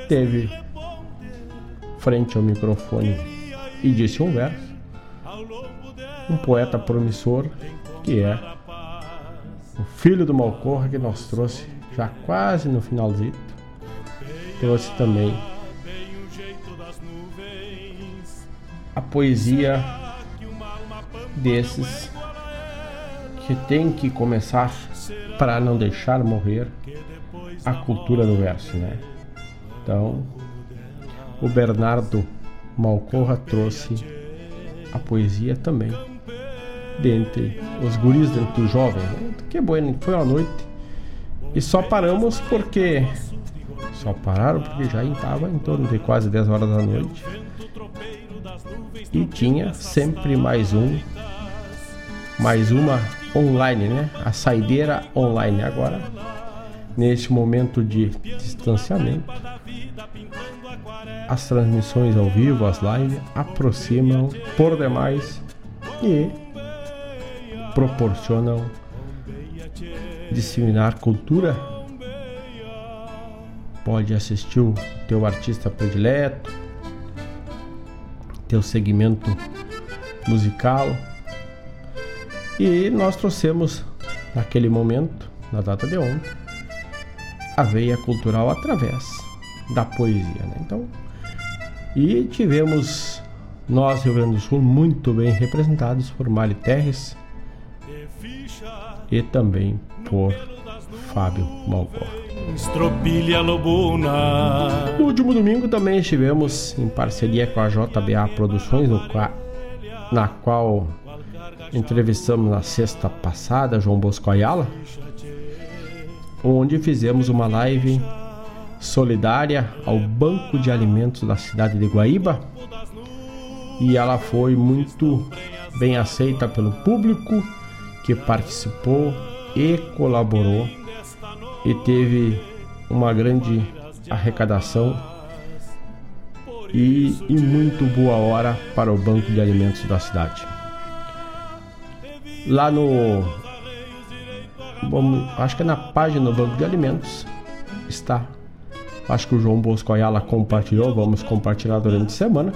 teve frente ao microfone e disse um verso um poeta promissor que é o filho do Malcorra que nós trouxe já quase no finalzinho. Trouxe também a poesia desses que tem que começar para não deixar morrer a cultura do verso, né? Então, o Bernardo Malcorra trouxe a poesia também dentre os guris, dentre os jovens. Né? Que bueno, foi uma noite. E só paramos porque. Só pararam porque já estava em torno de quase 10 horas da noite. E tinha sempre mais um. Mais uma online, né? A saideira online agora. Neste momento de distanciamento. As transmissões ao vivo, as lives, aproximam por demais e proporcionam disseminar cultura. Pode assistir o teu artista predileto, teu segmento musical. E nós trouxemos naquele momento, na data de ontem, a veia cultural através da poesia. Né? Então, e tivemos nós, Rio Grande do Sul, muito bem representados por Mari Terres e também por Fábio Malcor. Estropilha Lobuna. No último domingo também estivemos em parceria com a JBA Produções, na qual entrevistamos na sexta passada João Bosco Ayala, onde fizemos uma live solidária ao Banco de Alimentos da cidade de Guaíba e ela foi muito bem aceita pelo público que participou e colaborou e teve uma grande arrecadação e em muito boa hora para o Banco de Alimentos da cidade. Lá no acho que é na página do Banco de Alimentos está. Acho que o João Bosco Ayala compartilhou, vamos compartilhar durante a semana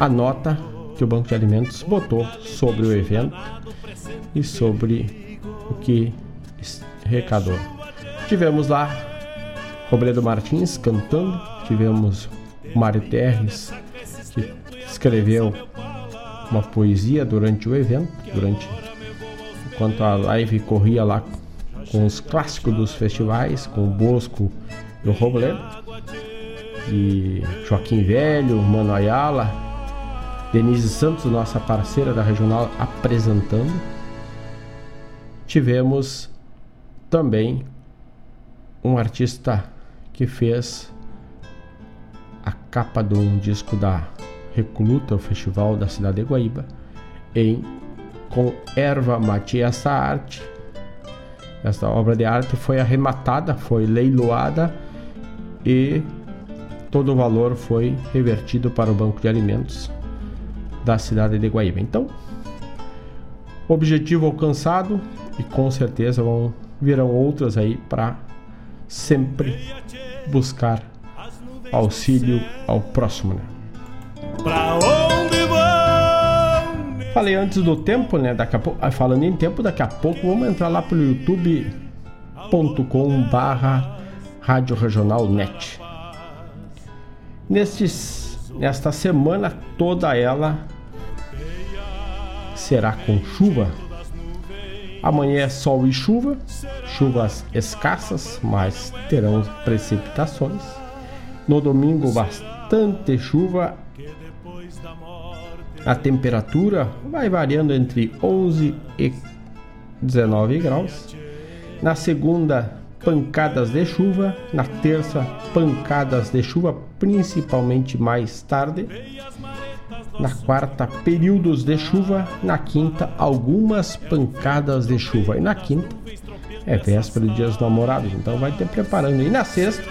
a nota que o Banco de Alimentos botou sobre o evento e sobre o que arrecadou. Tivemos lá Robledo Martins cantando, tivemos Mário Terres que escreveu uma poesia durante o evento, durante enquanto a live corria lá com os clássicos dos festivais, com o Bosco e o Robledo, e Joaquim Velho, Mano Ayala, Denise Santos, nossa parceira da regional, apresentando. Tivemos também um artista que fez a capa de um disco da Recoluta, o festival da cidade de Guaíba, em com erva mate. Essa arte, essa obra de arte foi arrematada, foi leiloada e todo o valor foi revertido para o Banco de Alimentos da cidade de Guaíba. Então, objetivo alcançado e com certeza vão virão outras aí para sempre buscar auxílio ao próximo. Né? Falei antes do tempo, né? Daqui a pouco, ah, falando em tempo, daqui a pouco vamos entrar lá pelo youtube.com/barra Rádio Regional Net. Nestes, nesta semana toda ela será com chuva. Amanhã é sol e chuva, chuvas escassas, mas terão precipitações. No domingo, bastante chuva. A temperatura vai variando entre 11 e 19 graus. Na segunda, pancadas de chuva. Na terça, pancadas de chuva, principalmente mais tarde. Na quarta, períodos de chuva. Na quinta, algumas pancadas de chuva. E na quinta, é véspera de Dia dos Namorados, então vai ter preparando. E na sexta,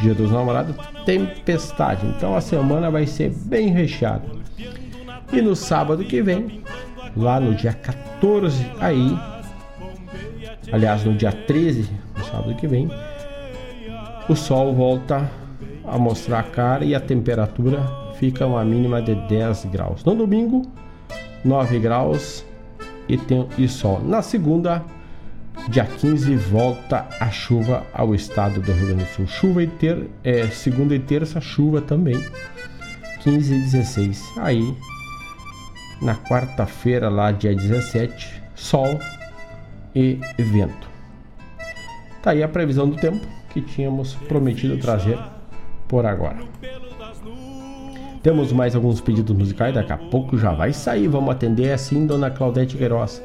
Dia dos Namorados, tempestade. Então a semana vai ser bem recheada. E no sábado que vem, lá no dia 14, aí, aliás, no dia 13, no sábado que vem, o sol volta a mostrar a cara e a temperatura fica uma mínima de 10 graus. No domingo, 9 graus e, tem, e sol. Na segunda, dia 15, volta a chuva ao estado do Rio Grande do Sul. Chuva e ter, é, segunda e terça, chuva também. 15 e 16. Aí, na quarta-feira, lá dia 17, sol e vento. Tá aí a previsão do tempo que tínhamos prometido trazer por agora. Temos mais alguns pedidos musicais, daqui a pouco já vai sair. Vamos atender assim, dona Claudete Queiroz.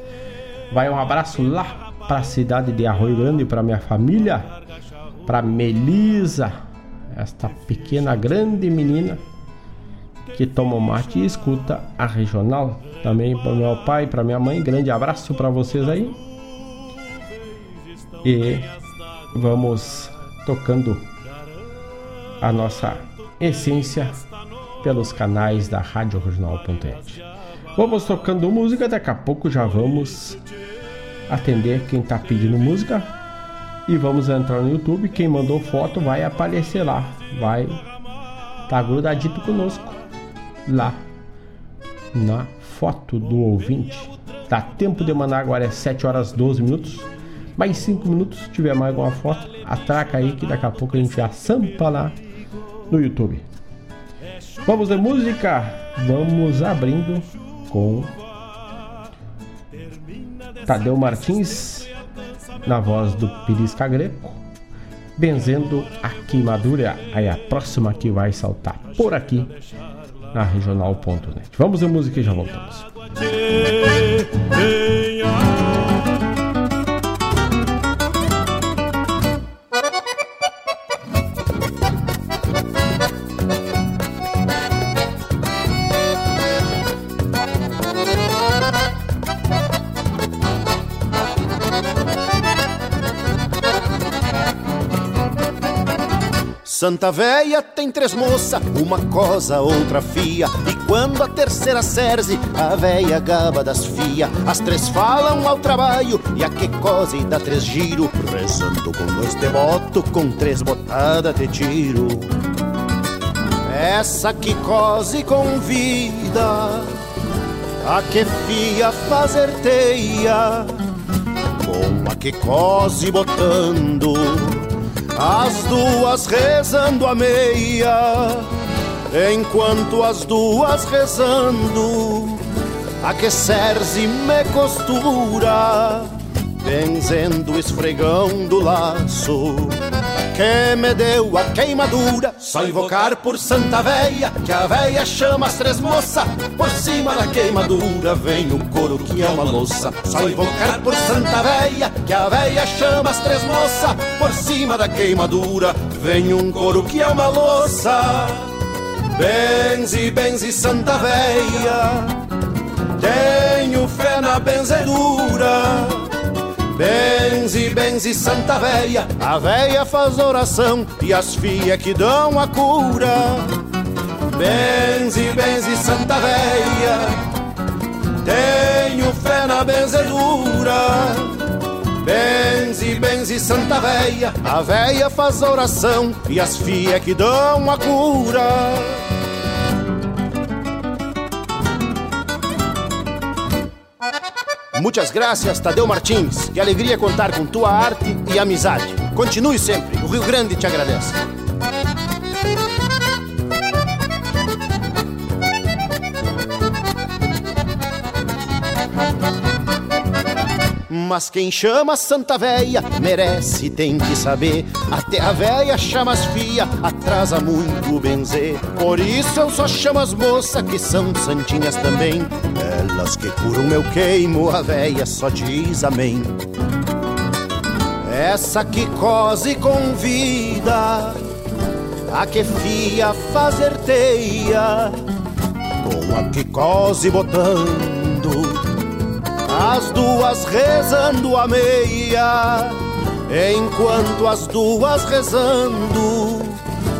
Vai um abraço lá para a cidade de Arroio Grande, para minha família, para Melisa, esta pequena grande menina que toma mate e escuta a regional. Também para meu pai, para minha mãe, grande abraço para vocês aí. E vamos tocando a nossa essência pelos canais da Rádio Regional.net. Vamos tocando música, daqui a pouco já vamos atender quem está pedindo música e vamos entrar no YouTube. Quem mandou foto vai aparecer lá, vai tá grudadito conosco lá na foto do ouvinte. Dá tempo de mandar agora é 7 horas 12 minutos. Mais 5 minutos, se tiver mais alguma foto, atraca aí que daqui a pouco a gente já sampa lá no YouTube. Vamos de música? Vamos abrindo com Tadeu Martins na voz do Pirisca Greco, benzendo a queimadura. Aí a próxima que vai saltar por aqui na regional.net. Vamos de música e já voltamos. Santa Véia tem três moças, uma cosa, outra fia. E quando a terceira serze, a véia gaba das fia. As três falam ao trabalho e a que cose dá três giro. Rezando com dois devotos, com três botadas de tiro. Essa que cose convida, a que fia fazer teia. Com a que cose botando as duas rezando a meia, enquanto as duas rezando, a que Serze me costura, benzendo esfregão do laço que me deu a queimadura. Só invocar por Santa Véia, que a véia chama as três moças. Por cima da queimadura vem o couro que é uma louça. Só invocar por Santa Véia, que a véia chama as três moças. Por cima da queimadura vem um couro que é uma louça. Benze, benze Santa Véia, tenho fé na benzedura. Benze, benze Santa Véia, a véia faz oração e as fias que dão a cura. Benze, benze Santa Véia, tenho fé na benzedura. Benze, benze Santa Véia, a véia faz oração e as fias que dão a cura. Muitas graças, Tadeu Martins. Que alegria contar com tua arte e amizade. Continue sempre, o Rio Grande te agradece. Mas quem chama Santa Véia merece, tem que saber. Até a véia chama as fia, atrasa muito benzer. Por isso eu só chamo as moças que são santinhas também. Elas que curam meu queimo, a véia só diz amém. Essa que cose convida a que fia fazer teia, com a que cose botando as duas rezando a meia, enquanto as duas rezando,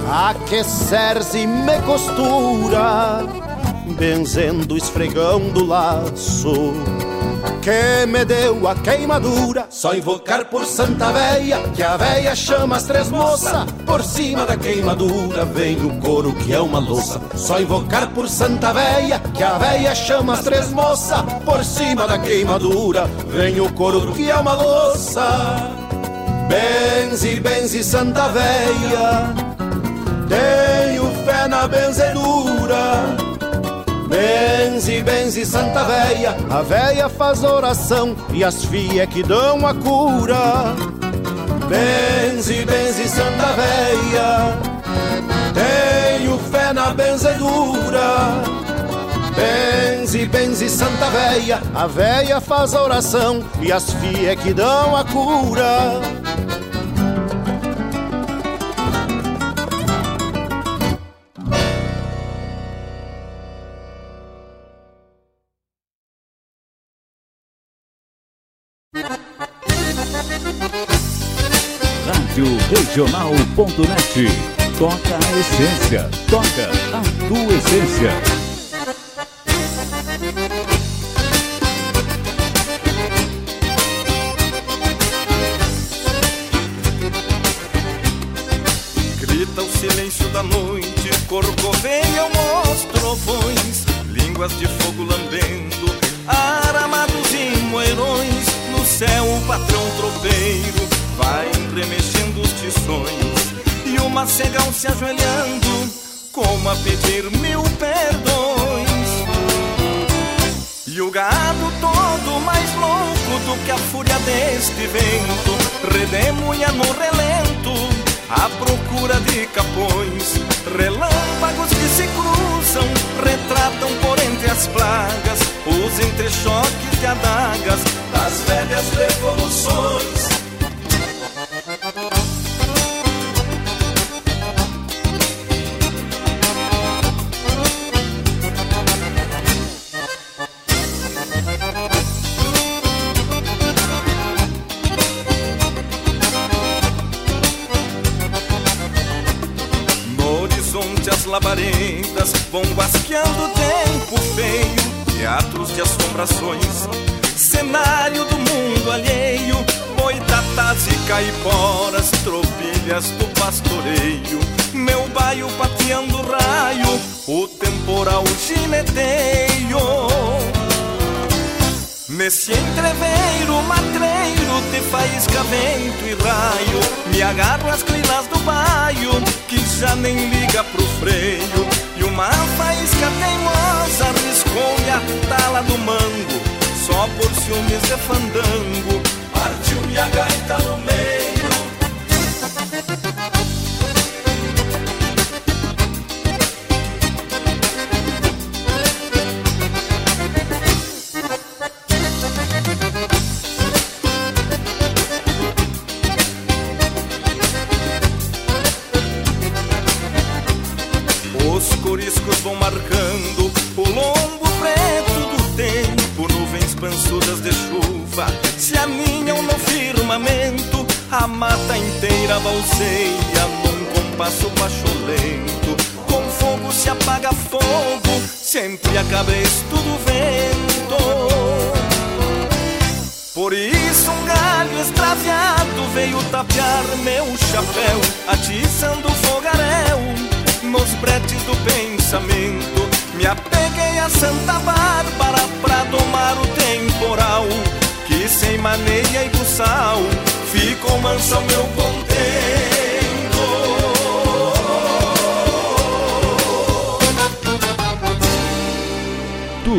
a que Serze me costura, benzendo o esfregão do laço que me deu a queimadura. Só invocar por Santa Véia, que a véia chama as três moças. Por cima da queimadura vem o couro que é uma louça. Só invocar por Santa Véia, que a véia chama as três moças. Por cima da queimadura vem o couro que é uma louça. Benze, benze Santa Véia, tenho fé na benzedura. Benze, benze Santa Véia, a véia faz oração e as fias que dão a cura. Benze, benze Santa Véia, tenho fé na benzedura. Benze, benze Santa Véia, a véia faz oração e as fias que dão a cura. Regional.net. Toca a essência. Toca a tua essência. Grita o silêncio da noite, corcoveiam os trovões, línguas de fogo lambendo, aramados e moerões, no céu o patrão tropeiro vai remexendo os tições E o macegão se ajoelhando como a pedir mil perdões. E o gado todo mais louco do que a fúria deste vento, redemoinha no relento, à procura de capões, relâmpagos que se cruzam, retratam por entre as plagas, os entrechoques de adagas das velhas revoluções. Labaredas vão guasqueando o tempo feio, teatros de assombrações, cenário do mundo alheio, boitatas e caiporas, tropilhas do pastoreio, meu baio pateando raio, o temporal gineteio. Nesse entreveiro matreiro te faísca vento e raio. Me agarro às crinas do baio Que já nem liga pro freio. E uma faísca teimosa Riscou-me a tala do mango. Só por ciúmes de fandango. Partiu-me a gaita no meio inteira balseia num compasso pacholento Com fogo se apaga fogo, sempre a cabeça do vento Por isso um galho extraviado veio tapear meu chapéu Atiçando o fogaréu nos bretes do pensamento Me apeguei a Santa Bárbara pra domar o temporal Que sem maneia e buçal ficou mansa o meu contento.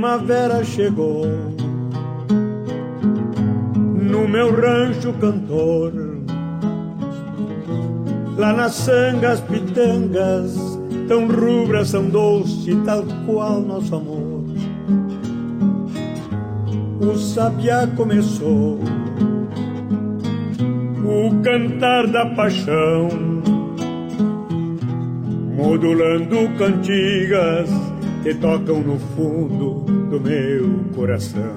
primavera chegou no meu rancho cantor. Lá nas sangas pitangas, tão rubras são doce, tal qual nosso amor. O sabiá começou o cantar da paixão, modulando cantigas que tocam no fundo do meu coração.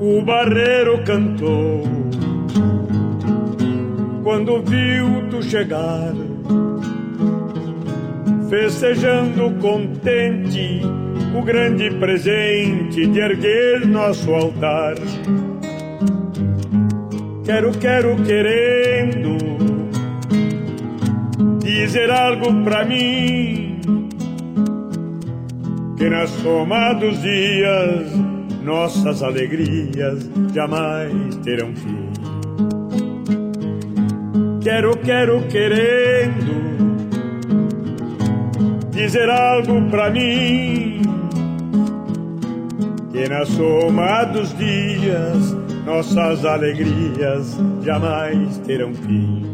O barreiro cantou quando viu tu chegar, festejando contente o grande presente de erguer nosso altar. Quero, quero, querendo dizer algo pra mim que na soma dos dias nossas alegrias jamais terão fim. Quero, quero, querendo dizer algo pra mim que na soma dos dias nossas alegrias jamais terão fim.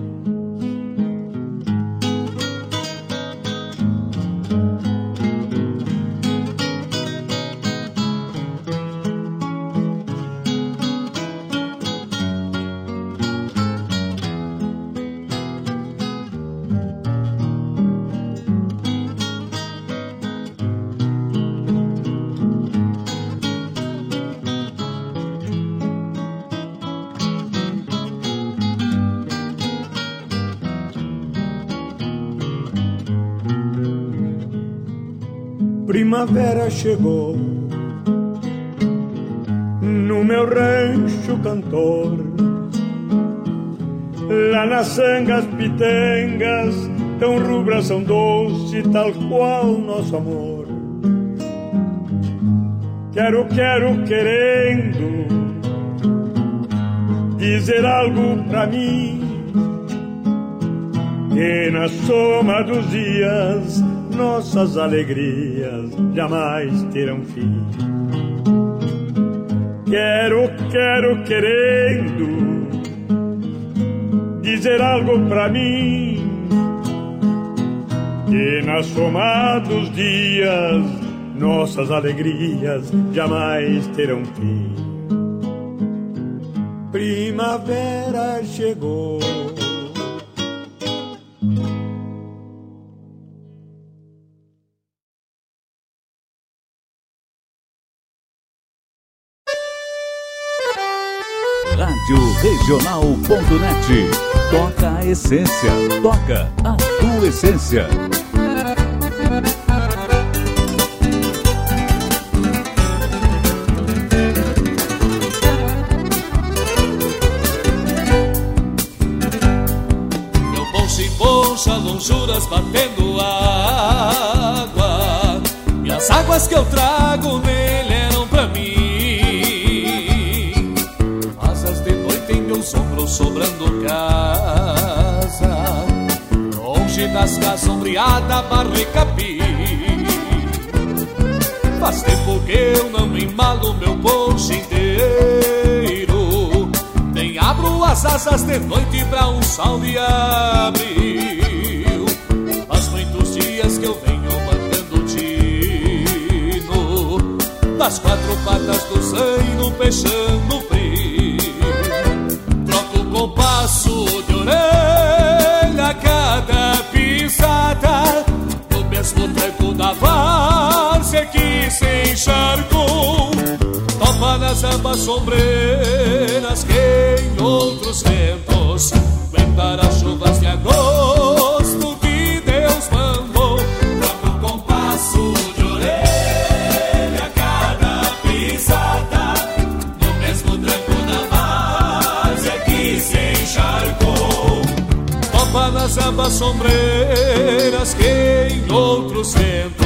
Chegou no meu rancho cantor. Lá nas sangas pitengas, tão rubras são doce, tal qual nosso amor. Quero, quero, querendo dizer algo pra mim. Que na soma dos dias nossas alegrias jamais terão fim. Quero, quero, querendo dizer algo pra mim. Que na soma dos dias nossas alegrias jamais terão fim. Primavera chegou. Regional.net. Toca a essência. Toca a tua essência. Meu bolso e bolsa, lonjuras batendo água. E as águas que eu trago Casas sombreada, barra e capim. Faz tempo que eu não embalo meu bolso inteiro. Nem abro as asas de noite pra um sol de abril. Faz muitos dias que eu venho mandando tino. Das quatro patas do zaino, fechando compasso Topa nas ambas sombreiras que em outros ventos Aguentar as chuvas de agosto que Deus mandou. Troca o compasso de orelha cada pisada No mesmo tranco Topa nas ambas sombreiras que em outros ventos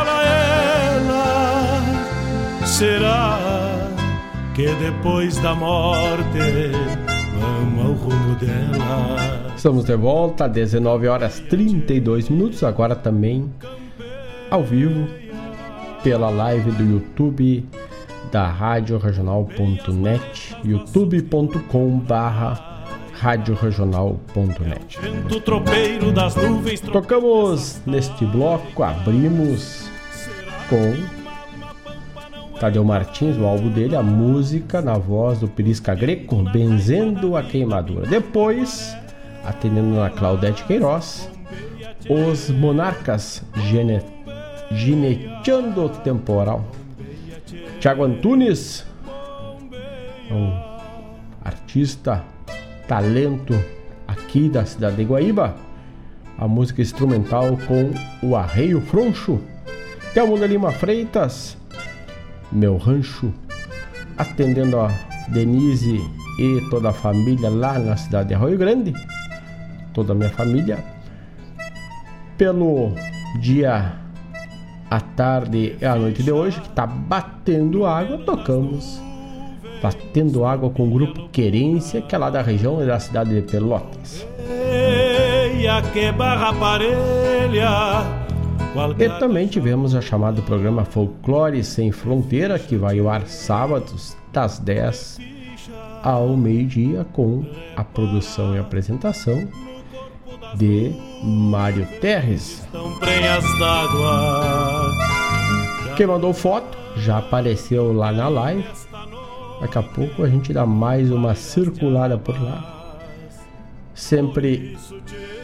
Será que depois da morte vamos ao rumo dela? Estamos de volta, 19 horas 32 minutos, agora também ao vivo pela live do YouTube da Rádio Regional.net, youtube.com barra radioregional.net. Tocamos neste bloco, abrimos com Tadeu Martins, o álbum dele, a música na voz do Pirisca Greco, Benzendo a Queimadura. Depois, atendendo na Claudete Queiroz, os Monarcas gene, Gineteando Temporal. Tiago Antunes, um artista, talento aqui da cidade de Guaíba. A música instrumental com o Arreio Frouxo. Telmo Lima Freitas, Meu Rancho, atendendo a Denise e toda a família lá na cidade de Arroio Grande. Toda a minha família. Pelo dia à tarde e à noite de hoje, que está batendo água, tocamos Batendo Água com o grupo Querência, que é lá da região da cidade de Pelotas. Eia, que barra parelha. E também tivemos a chamada programa Folclore Sem Fronteira, que vai ao ar sábados das 10 ao meio-dia com a produção e apresentação de Mário Terres. Quem mandou foto já apareceu lá na live. Daqui a pouco a gente dá mais uma circulada por lá. Sempre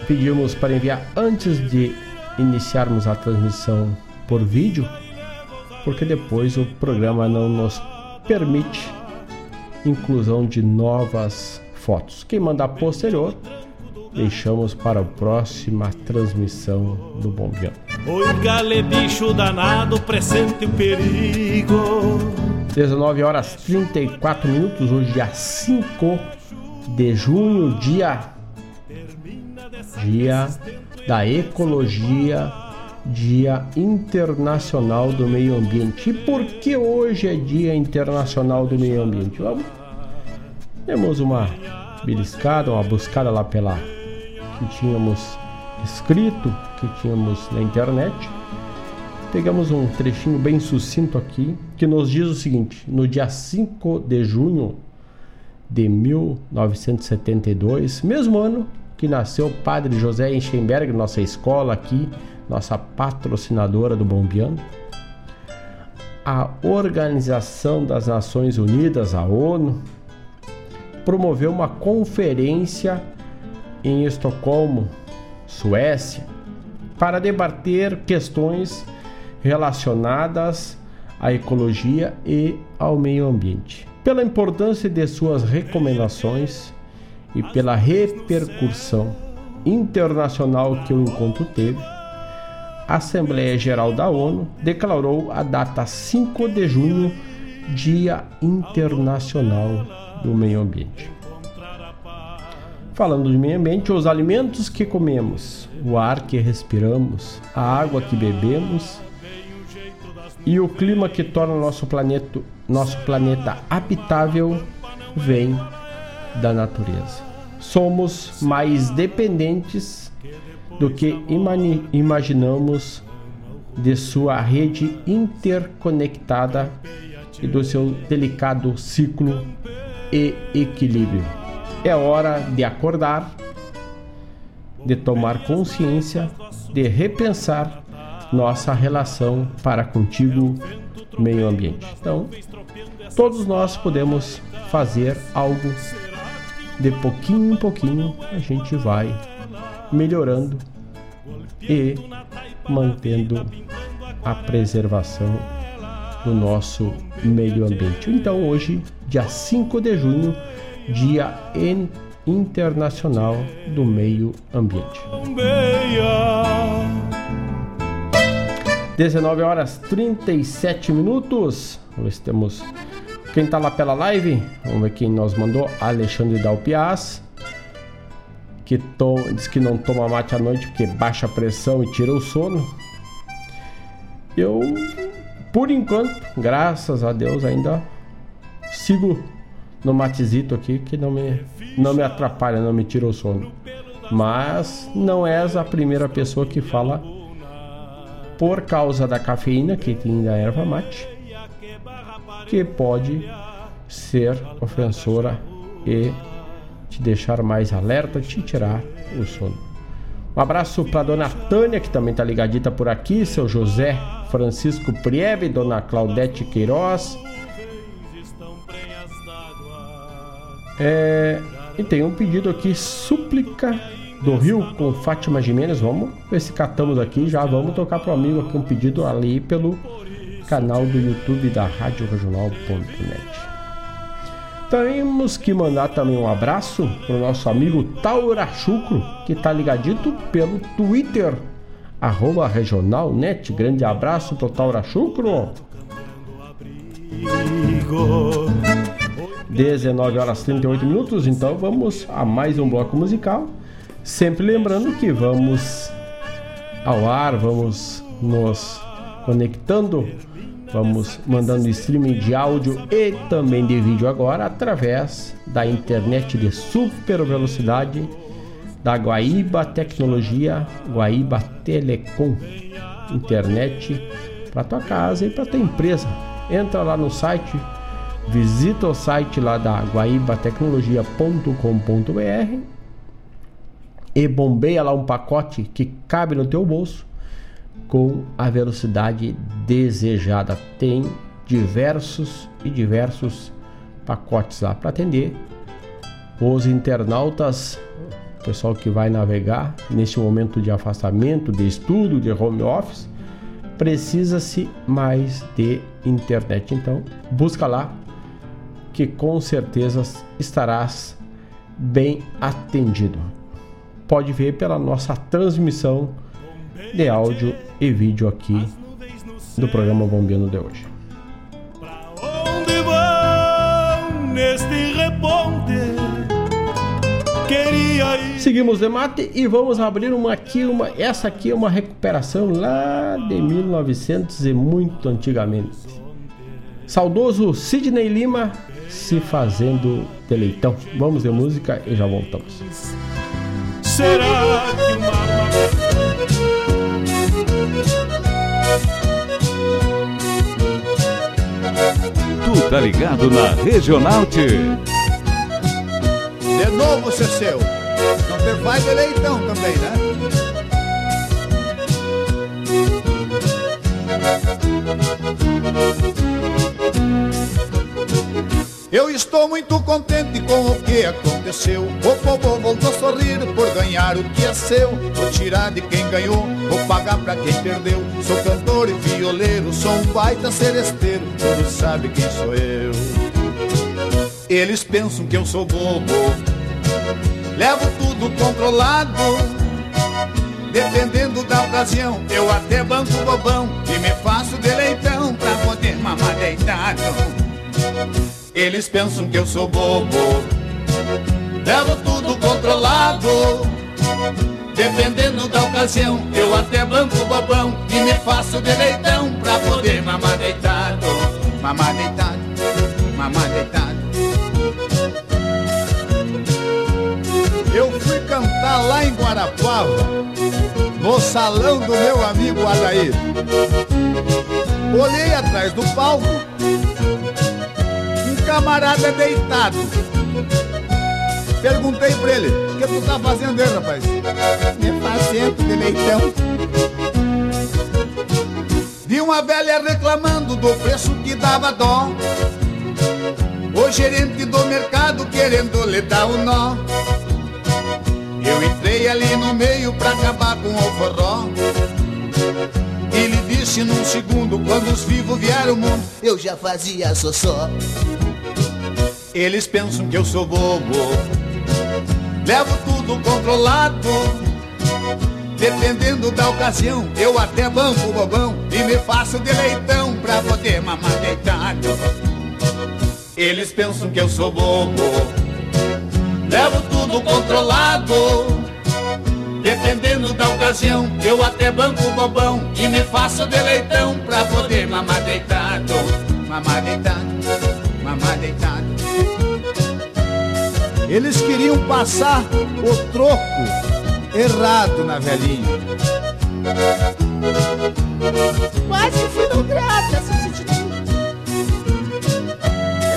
pedimos para enviar antes de iniciarmos a transmissão por vídeo, porque depois o programa não nos permite inclusão de novas fotos. Quem mandar posterior, deixamos para a próxima transmissão do Bom Dia. Oi, gale bicho danado, presente o perigo. 19 horas 34 minutos, hoje dia 5 de junho, dia dia da ecologia, dia internacional do meio ambiente. E por que hoje é dia internacional do meio ambiente? Vamos temos uma beliscada, uma buscada lá pela que tínhamos escrito, que tínhamos na internet. Pegamos um trechinho bem sucinto aqui que nos diz o seguinte: no dia 5 de junho de 1972, mesmo ano que nasceu o padre José Enchenberg, nossa escola aqui, nossa patrocinadora do Bombeando. A Organização das Nações Unidas, a ONU, promoveu uma conferência em Estocolmo, Suécia, para debater questões relacionadas à ecologia e ao meio ambiente. Pela importância de suas recomendações e pela repercussão internacional que o encontro teve, a Assembleia Geral da ONU declarou a data 5 de junho Dia Internacional do meio ambiente. Falando de meio ambiente, os alimentos que comemos, o ar que respiramos, a água que bebemos e o clima que torna nosso planeta, nosso planeta habitável vem da natureza. Somos mais dependentes do que imaginamos de sua rede interconectada e do seu delicado ciclo e equilíbrio. É hora de acordar, de tomar consciência, de repensar nossa relação para contigo, meio ambiente. Então, todos nós podemos fazer algo de pouquinho em pouquinho, a gente vai melhorando e mantendo a preservação do nosso meio ambiente. Então, hoje, dia 5 de junho, Dia Internacional do Meio Ambiente. 19 horas 37 minutos. Se temos quem tá lá pela live. Vamos ver quem nos mandou. Alexandre Dalpiaz. Que to... diz que não toma mate à noite porque baixa a pressão e tira o sono. Eu por enquanto, graças a Deus, ainda sigo no matezito aqui que não me, não me atrapalha, não me tira o sono. Mas não és a primeira pessoa que fala por causa da cafeína que tem da erva mate, que pode ser ofensora e te deixar mais alerta, te tirar o sono. Um abraço para dona Tânia, que também tá ligadita por aqui, seu José Francisco Prieve, Dona Claudete Queiroz. É, e tem um pedido aqui, súplica do Rio com Fátima Jimenez. Vamos ver se catamos aqui. Já vamos tocar pro amigo aqui um pedido ali pelo canal do YouTube da Rádio Regional.net. Temos que mandar também um abraço pro nosso amigo Taura Chucro, que tá ligadito pelo Twitter arroba regionalnet. Grande abraço, Total Rachucro. 19 horas 38 minutos, então vamos a mais um bloco musical. Sempre lembrando que vamos ao ar, vamos nos conectando, vamos mandando streaming de áudio e também de vídeo agora através da internet de super velocidade da Guaíba Tecnologia, Guaíba Telecom, internet para tua casa e para tua empresa. Entra lá no site, visita o site lá da guaibatecnologia.com.br e bombeia lá um pacote que cabe no teu bolso com a velocidade desejada. Tem diversos e diversos pacotes lá para atender os internautas, o pessoal que vai navegar neste momento de afastamento, de estudo, de home office, precisa-se mais de internet. Então, busca lá que com certeza estarás bem atendido. Pode ver pela nossa transmissão de áudio e vídeo aqui do programa Bombeando de hoje. Onde vão neste reponte? Seguimos de mate e vamos abrir uma aqui, uma essa aqui é uma recuperação lá de 1900 e muito antigamente. Saudoso Sidney Lima se fazendo de leitão. Vamos de música e já voltamos. Será que uma Tu tá ligado na Regional T. De novo, Ceceu. Não te faz de também, né? Eu estou muito contente com o que aconteceu. O povo voltou a sorrir por ganhar o que é seu. Vou tirar de quem ganhou, vou pagar pra quem perdeu. Sou cantor e violeiro, sou um baita seresteiro. Todos sabem quem sou eu. Eles pensam que eu sou bobo. Levo tudo controlado. Dependendo da ocasião, eu até banco bobão e me faço de leitão pra poder mamar deitado. Eles pensam que eu sou bobo. Levo tudo controlado. Dependendo da ocasião, eu até banco bobão e me faço de leitão pra poder mamar deitado. Mamar deitado, mamar deitado. Eu fui cantar lá em Guarapava, no salão do meu amigo Adair. Olhei atrás do palco, camarada deitado. Perguntei pra ele, o que tu tá fazendo aí, rapaz? Me fazendo de leitão. Vi uma velha reclamando do preço que dava dó. O gerente do mercado querendo lhe dar o nó. Eu entrei ali no meio pra acabar com o forró. Ele disse num segundo, quando os vivos vieram ao mundo, eu já fazia só. Eles pensam que eu sou bobo. Levo tudo controlado. Dependendo da ocasião, eu até banco bobão e me faço de leitão pra poder mamar deitado. Eles pensam que eu sou bobo. Levo tudo controlado. Dependendo da ocasião, eu até banco bobão e me faço de leitão pra poder mamar deitado. Mamar deitado, mamar deitado. Eles queriam passar o troco errado na velhinha. Quase fui no grado essa substituição.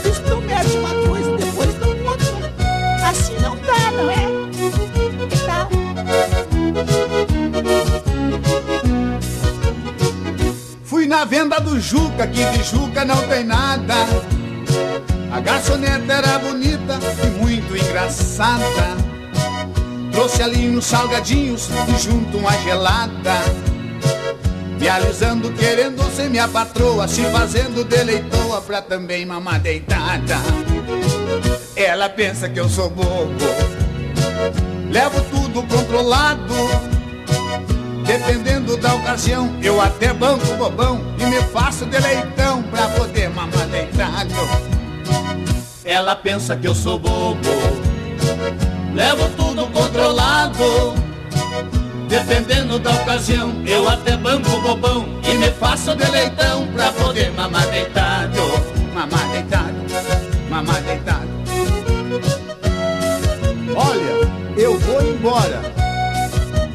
Eles prometem uma coisa e depois dão outra. Assim não dá, não é? Que tal? Fui na venda do Juca, que de Juca não tem nada. A garçoneta era bonita e muito engraçada. Trouxe ali uns salgadinhos e junto uma gelada. Me alisando, querendo ser minha patroa, se fazendo deleitoa pra também mamar deitada. Ela pensa que eu sou bobo, levo tudo controlado. Dependendo da ocasião, eu até banco bobão e me faço de leitão pra poder mamar deitado. Ela pensa que eu sou bobo, levo tudo controlado. Dependendo da ocasião, eu até banco bobão e me faço de leitão pra poder mamar deitado. Mamar deitado, mamar deitado. Olha, eu vou embora,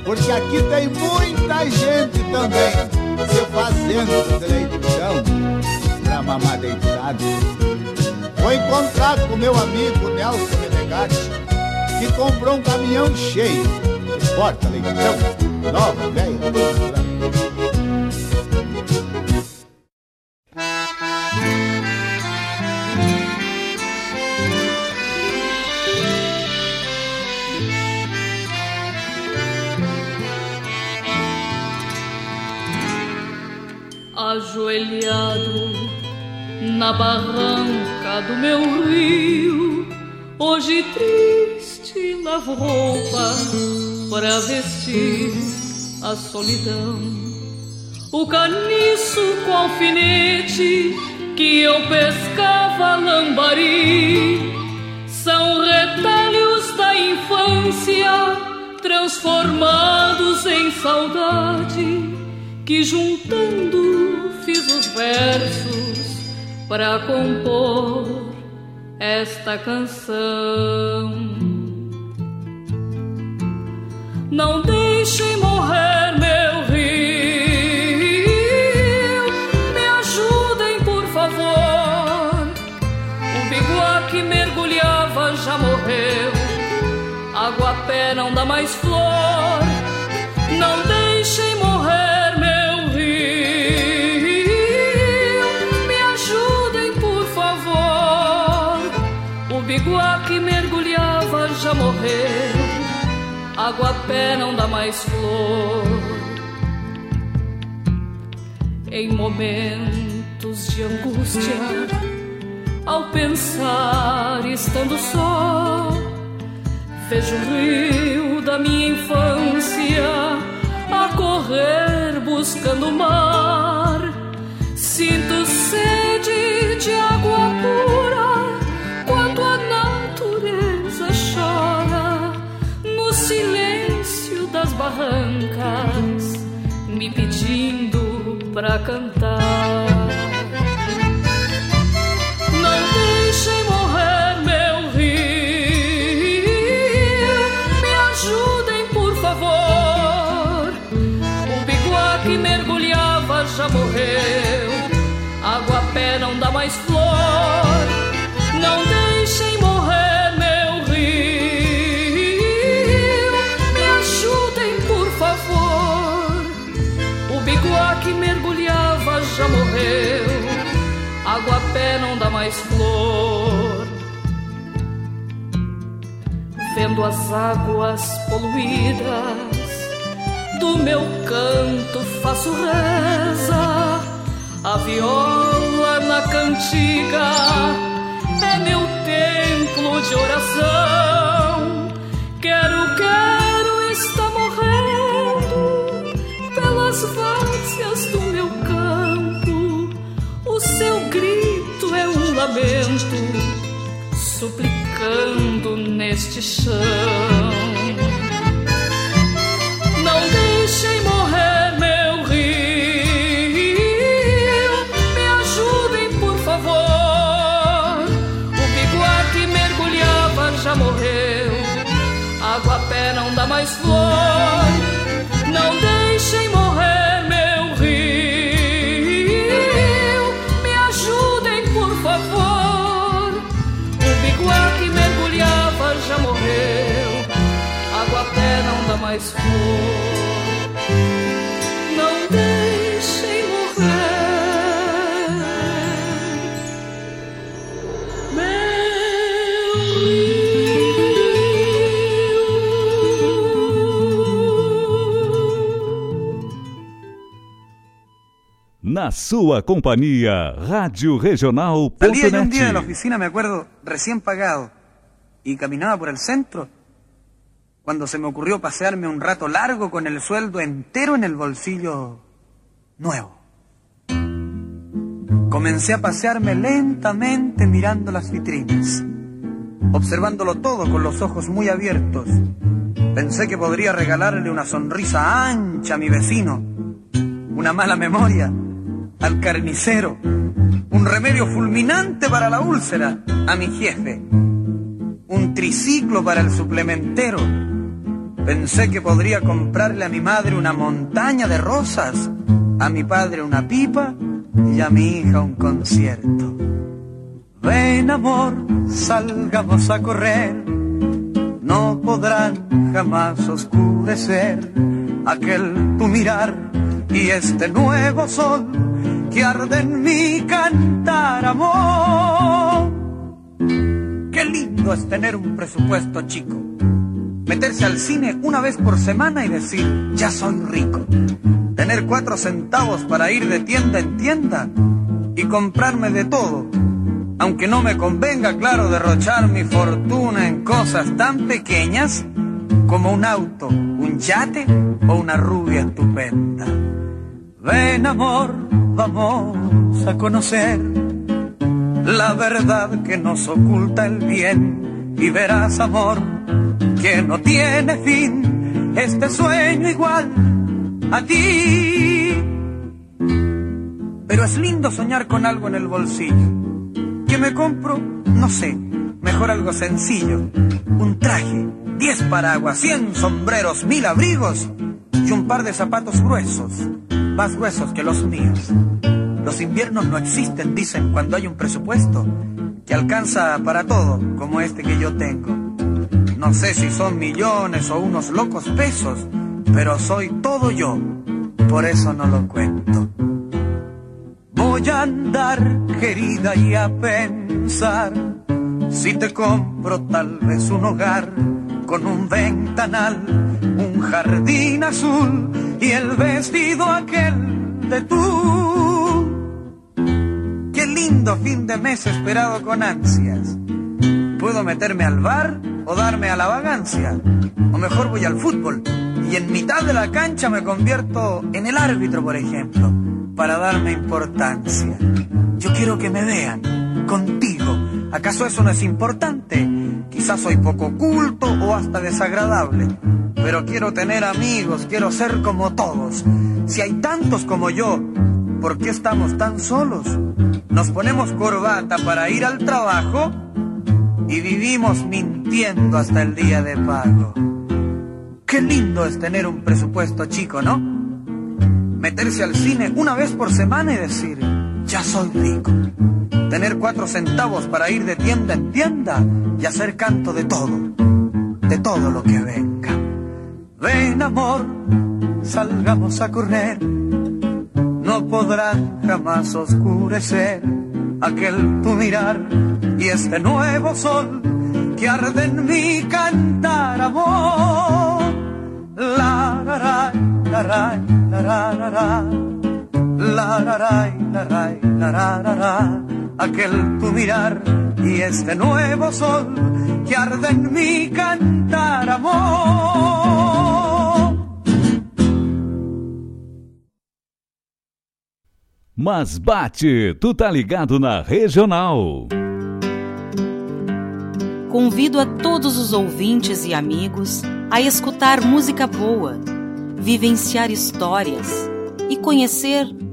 porque aqui tem muita gente também se fazendo de leitão pra mamar deitado. Vou encontrar com meu amigo Nelson Menegatti, que comprou um caminhão cheio Importa, leitão, nova, velha, ajoelhado na barranca do meu rio. Hoje triste lavo roupa para vestir a solidão. O caniço com alfinete que eu pescava lambari são retalhos da infância transformados em saudade que juntando fiz os versos para compor esta canção. Não deixem morrer meu rio, me ajudem por favor. O biguá que mergulhava já morreu, água pé não dá mais flor. Água a pé não dá mais flor. Em momentos de angústia, ao pensar estando só, vejo o rio da minha infância a correr buscando o mar. Sinto sede de água pura barrancas, me pedindo pra cantar. Vendo as águas poluídas do meu canto faço reza, a viola na cantiga é meu templo de oração. Quero, quero está morrendo pelas várzeas do meu campo. O seu grito é um lamento, suplicando neste chão. Na sua companhia, Rádio Regional.net. Salía yo un día de la oficina, me acuerdo, recién pagado, y caminaba por el centro, cuando se me ocurrió pasearme un rato largo con el sueldo entero en el bolsillo nuevo. Comencé a pasearme lentamente mirando las vitrinas, observándolo todo con los ojos muy abiertos. Pensé que podría regalarle una sonrisa ancha a mi vecino, una mala memoria al carnicero, un remedio fulminante para la úlcera a mi jefe, un triciclo para el suplementero. Pensé que podría comprarle a mi madre una montaña de rosas, a mi padre una pipa y a mi hija un concierto. Ven amor, salgamos a correr, no podrán jamás oscurecer aquel tu mirar y este nuevo sol que arde en cantar amor. Qué lindo es tener un presupuesto chico, meterse al cine una vez por semana y decir, ya soy rico, tener cuatro centavos para ir de tienda en tienda y comprarme de todo aunque no me convenga, claro, derrochar mi fortuna en cosas tan pequeñas como un auto, un yate o una rubia estupenda. Ven amor, vamos a conocer la verdad que nos oculta el bien y verás amor que no tiene fin este sueño igual a ti. Pero es lindo soñar con algo en el bolsillo me compro? No sé, mejor algo sencillo. Un traje, diez paraguas, cien sombreros, mil abrigos y un par de zapatos gruesos, más gruesos que los míos. Los inviernos no existen, dicen, cuando hay un presupuesto que alcanza para todo, como este que yo tengo. No sé si son millones o unos locos pesos, pero soy todo yo, por eso no lo cuento. Voy a andar, querida, y a pensar si te compro tal vez un hogar con un ventanal, un jardín azul y el vestido aquel de tú. Qué lindo fin de mes esperado con ansias. Puedo meterme al bar o darme a la vagancia. O mejor voy al fútbol y en mitad de la cancha me convierto en el árbitro, por ejemplo para darme importancia. Yo quiero que me vean contigo. ¿Acaso eso no es importante? Quizás soy poco culto o hasta desagradable, pero quiero tener amigos, quiero ser como todos. Si hay tantos como yo, ¿por qué estamos tan solos? Nos ponemos corbata para ir al trabajo y vivimos mintiendo hasta el día de pago. Qué lindo es tener un presupuesto chico, ¿no? meterse al cine una vez por semana y decir, ya soy rico. Tener cuatro centavos para ir de tienda en tienda y hacer canto de todo, de todo lo que venga. Ven amor, salgamos a correr, no podrán jamás oscurecer aquel tu mirar y este nuevo sol que arde en mi cantar amor. La, la, la, la, la, la, aquel tu mirar y este nuevo sol que arde en mi cantar amor. Mas bate, tu tá ligado na regional. Convido a todos os ouvintes e amigos a escutar música boa, vivenciar histórias e conhecer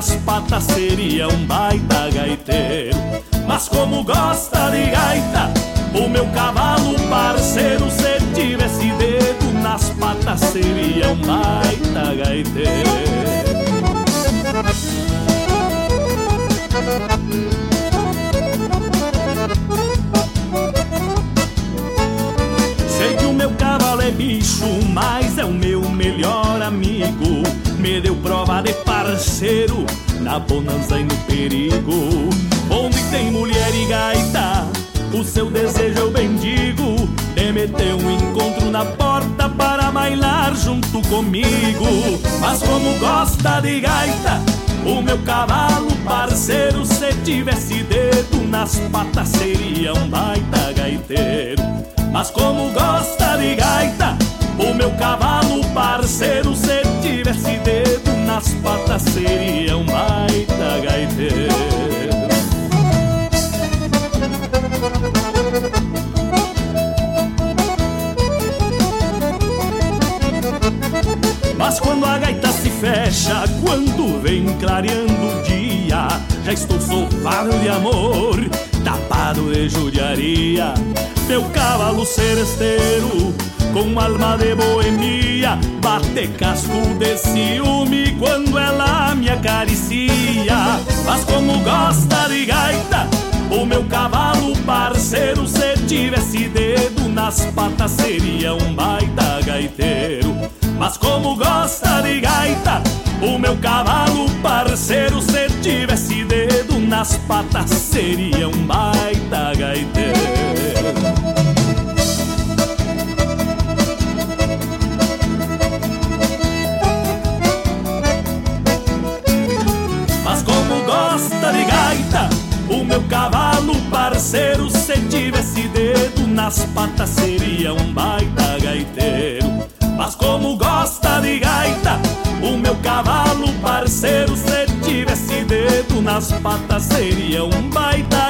Nas patas, seria um baita gaiteiro. Mas como gosta de gaita, o meu cavalo parceiro, se tivesse dedo nas patas, seria um baita gaiteiro. Sei que o meu cavalo é bicho, mas é o meu melhor amigo, me deu prova de parceiro, na bonança e no perigo. Onde tem mulher e gaita, o seu desejo eu bendigo, de meter um encontro na porta para bailar junto comigo. Mas como gosta de gaita, o meu cavalo parceiro, se tivesse dedo nas patas, seria um baita gaiteiro. Mas como gosta de gaita, o meu cavalo parceiro, nas patas, seria um baita gaiteiro. Mas quando a gaita se fecha, quando vem clareando o dia, já estou sofado de amor, tapado de judiaria. Meu cavalo seresteiro, com alma de boemia, bate casco de ciúme quando ela me acaricia. Mas como gosta de gaita, o meu cavalo parceiro, se tivesse dedo nas patas, seria um baita gaiteiro. Mas como gosta de gaita, o meu cavalo parceiro, se tivesse dedo nas patas, seria um baita gaiteiro. Parceiro, se tivesse dedo nas patas, seria um baita gaiteiro. Mas como gosta de gaita, o meu cavalo parceiro, se tivesse dedo nas patas, seria um baita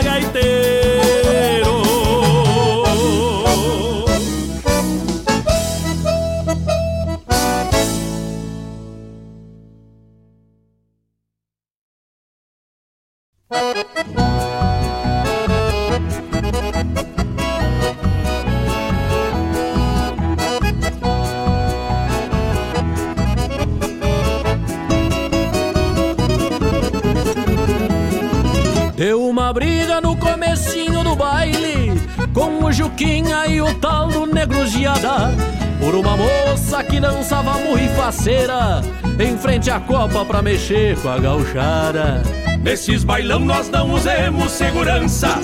mexer com a gauchada Nesses bailão nós não usemos segurança.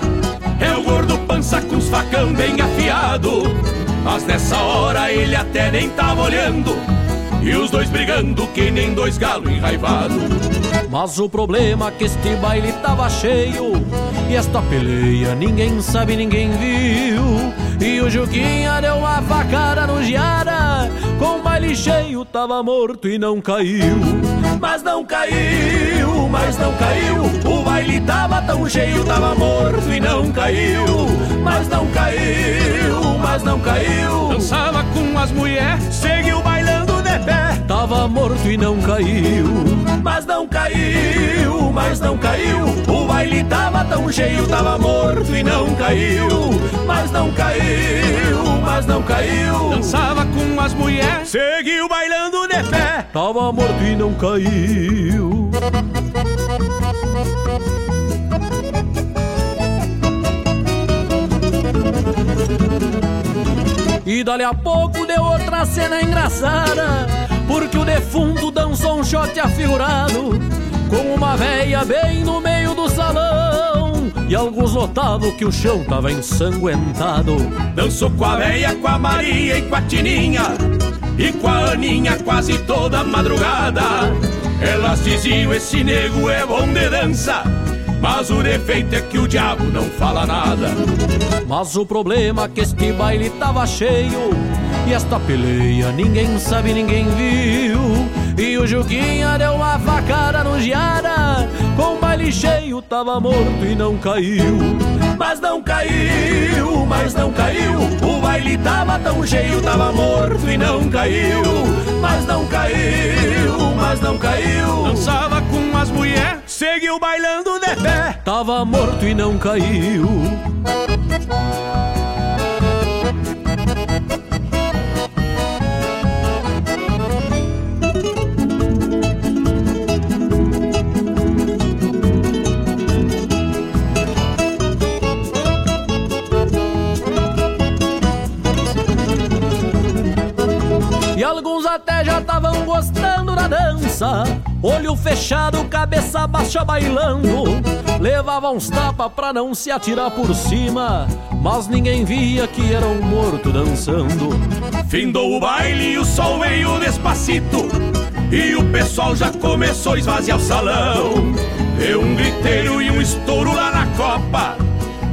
É o gordo pança com os facão bem afiado. Mas nessa hora ele até nem tava olhando. E os dois brigando que nem dois galos enraivados Mas o problema é que este baile tava cheio. E esta peleia ninguém sabe, ninguém viu. E o Juquinha deu uma facada no Giara. Com o baile cheio tava morto e não caiu Mas não caiu, mas não caiu. O baile tava tão cheio, tava morto e não caiu. Mas não caiu, mas não caiu. Dançava com as mulheres, Tava morto e não caiu. Mas não caiu, mas não caiu. O baile tava tão cheio, tava morto e não caiu. Mas não caiu, mas não caiu. Dançava com as mulheres, seguiu bailando de pé. Tava morto e não caiu E dali a pouco deu outra cena engraçada Porque o defunto dançou um shot afigurado Com uma véia bem no meio do salão E alguns notavam que o chão tava ensanguentado. Dançou com a véia, com a Maria e com a Tininha E com a Aninha quase toda madrugada. Elas diziam, esse nego é bom de dança mas o defeito é que o diabo não fala nada. Mas o problema é que este baile tava cheio E esta peleia ninguém sabe, ninguém viu. E o Juquinha deu uma facada no Giara Com o baile cheio tava morto e não caiu. Mas não caiu, mas não caiu. O baile tava tão cheio, tava morto e não caiu. Mas não caiu, mas não caiu. Dançava seguiu bailando de pé. Tava morto e não caiu. E alguns até já estavam gostando da dança Olho fechado, cabeça baixa bailando. Levava uns tapas pra não se atirar por cima. Mas ninguém via que era um morto dançando. Findou o baile e o sol veio despacito. E o pessoal já começou a esvaziar o salão. Deu um griteiro e um estouro lá na copa.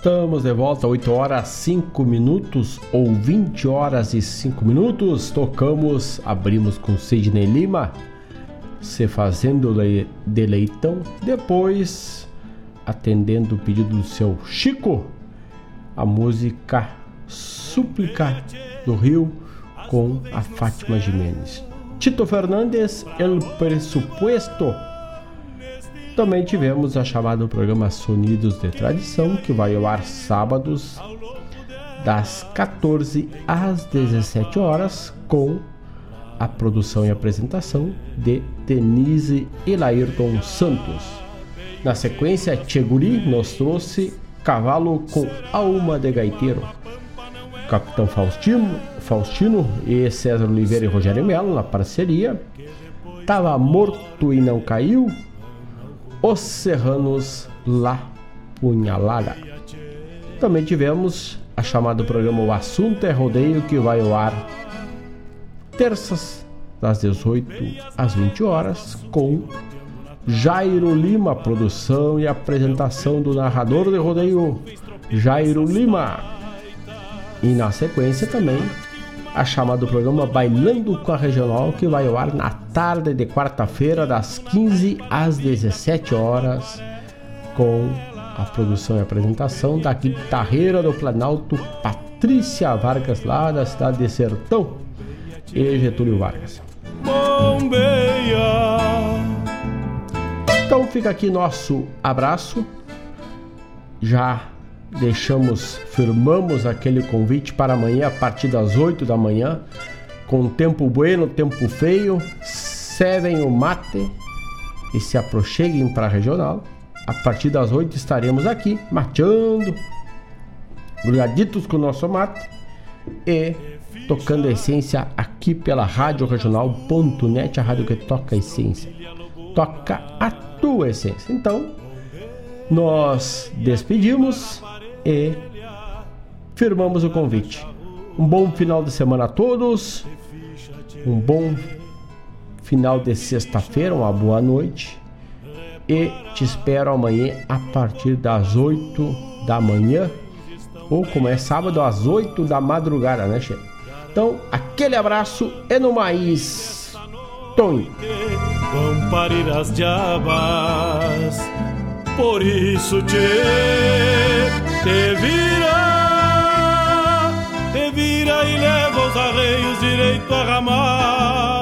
Estamos de volta, 8 horas 5 minutos ou 20 horas e 5 minutos. Tocamos, abrimos com Sidney Lima, se fazendo de leitão. Depois, atendendo o pedido do seu Chico, a música Súplica do Rio com a Fátima Jimenez. Tito Fernandes, El Presupuesto também tivemos a chamada programa Sonidos de Tradição, que vai ao ar sábados das 14 às 17 horas, com a produção e apresentação de Denise e Santos. Na sequência, Tcheguri nos trouxe Cavalo com Alma de Gaiteiro. Capitão Faustino, Faustino e César Oliveira e Rogério Melo na parceria. Tava morto e não caiu, os Serranos La Punhalada. Também tivemos a chamada programa O Assunto é Rodeio, que vai ao ar terças das 18 às 20 horas, com Jairo Lima, produção e apresentação do narrador de rodeio Jairo Lima. E na sequência também a chamada do programa Bailando com a Regional, que vai ao ar na tarde de quarta-feira, das 15 às 17 horas, com a produção e apresentação da guitarreira do Planalto, Patrícia Vargas, lá da cidade de Sertão, e Getúlio Vargas. Então fica aqui nosso abraço. Já deixamos, firmamos aquele convite para amanhã a partir das 8 da manhã, com tempo bueno, tempo feio, servem o mate e se aproxeguem para a regional. A partir das 8 estaremos aqui mateando, grudaditos com o nosso mate e tocando a essência aqui pela Rádio Regional.net, a rádio que toca a essência. Toca a tua essência. Então, nós despedimos e firmamos o convite. Um bom final de semana a todos, um bom final de sexta-feira, uma boa noite e te espero amanhã a partir das 8 da manhã ou como é sábado às 8 da madrugada, né, Che? Então, aquele abraço e no mais, Tony. Por isso te te vira, te vira e leva os arreios direito a ramar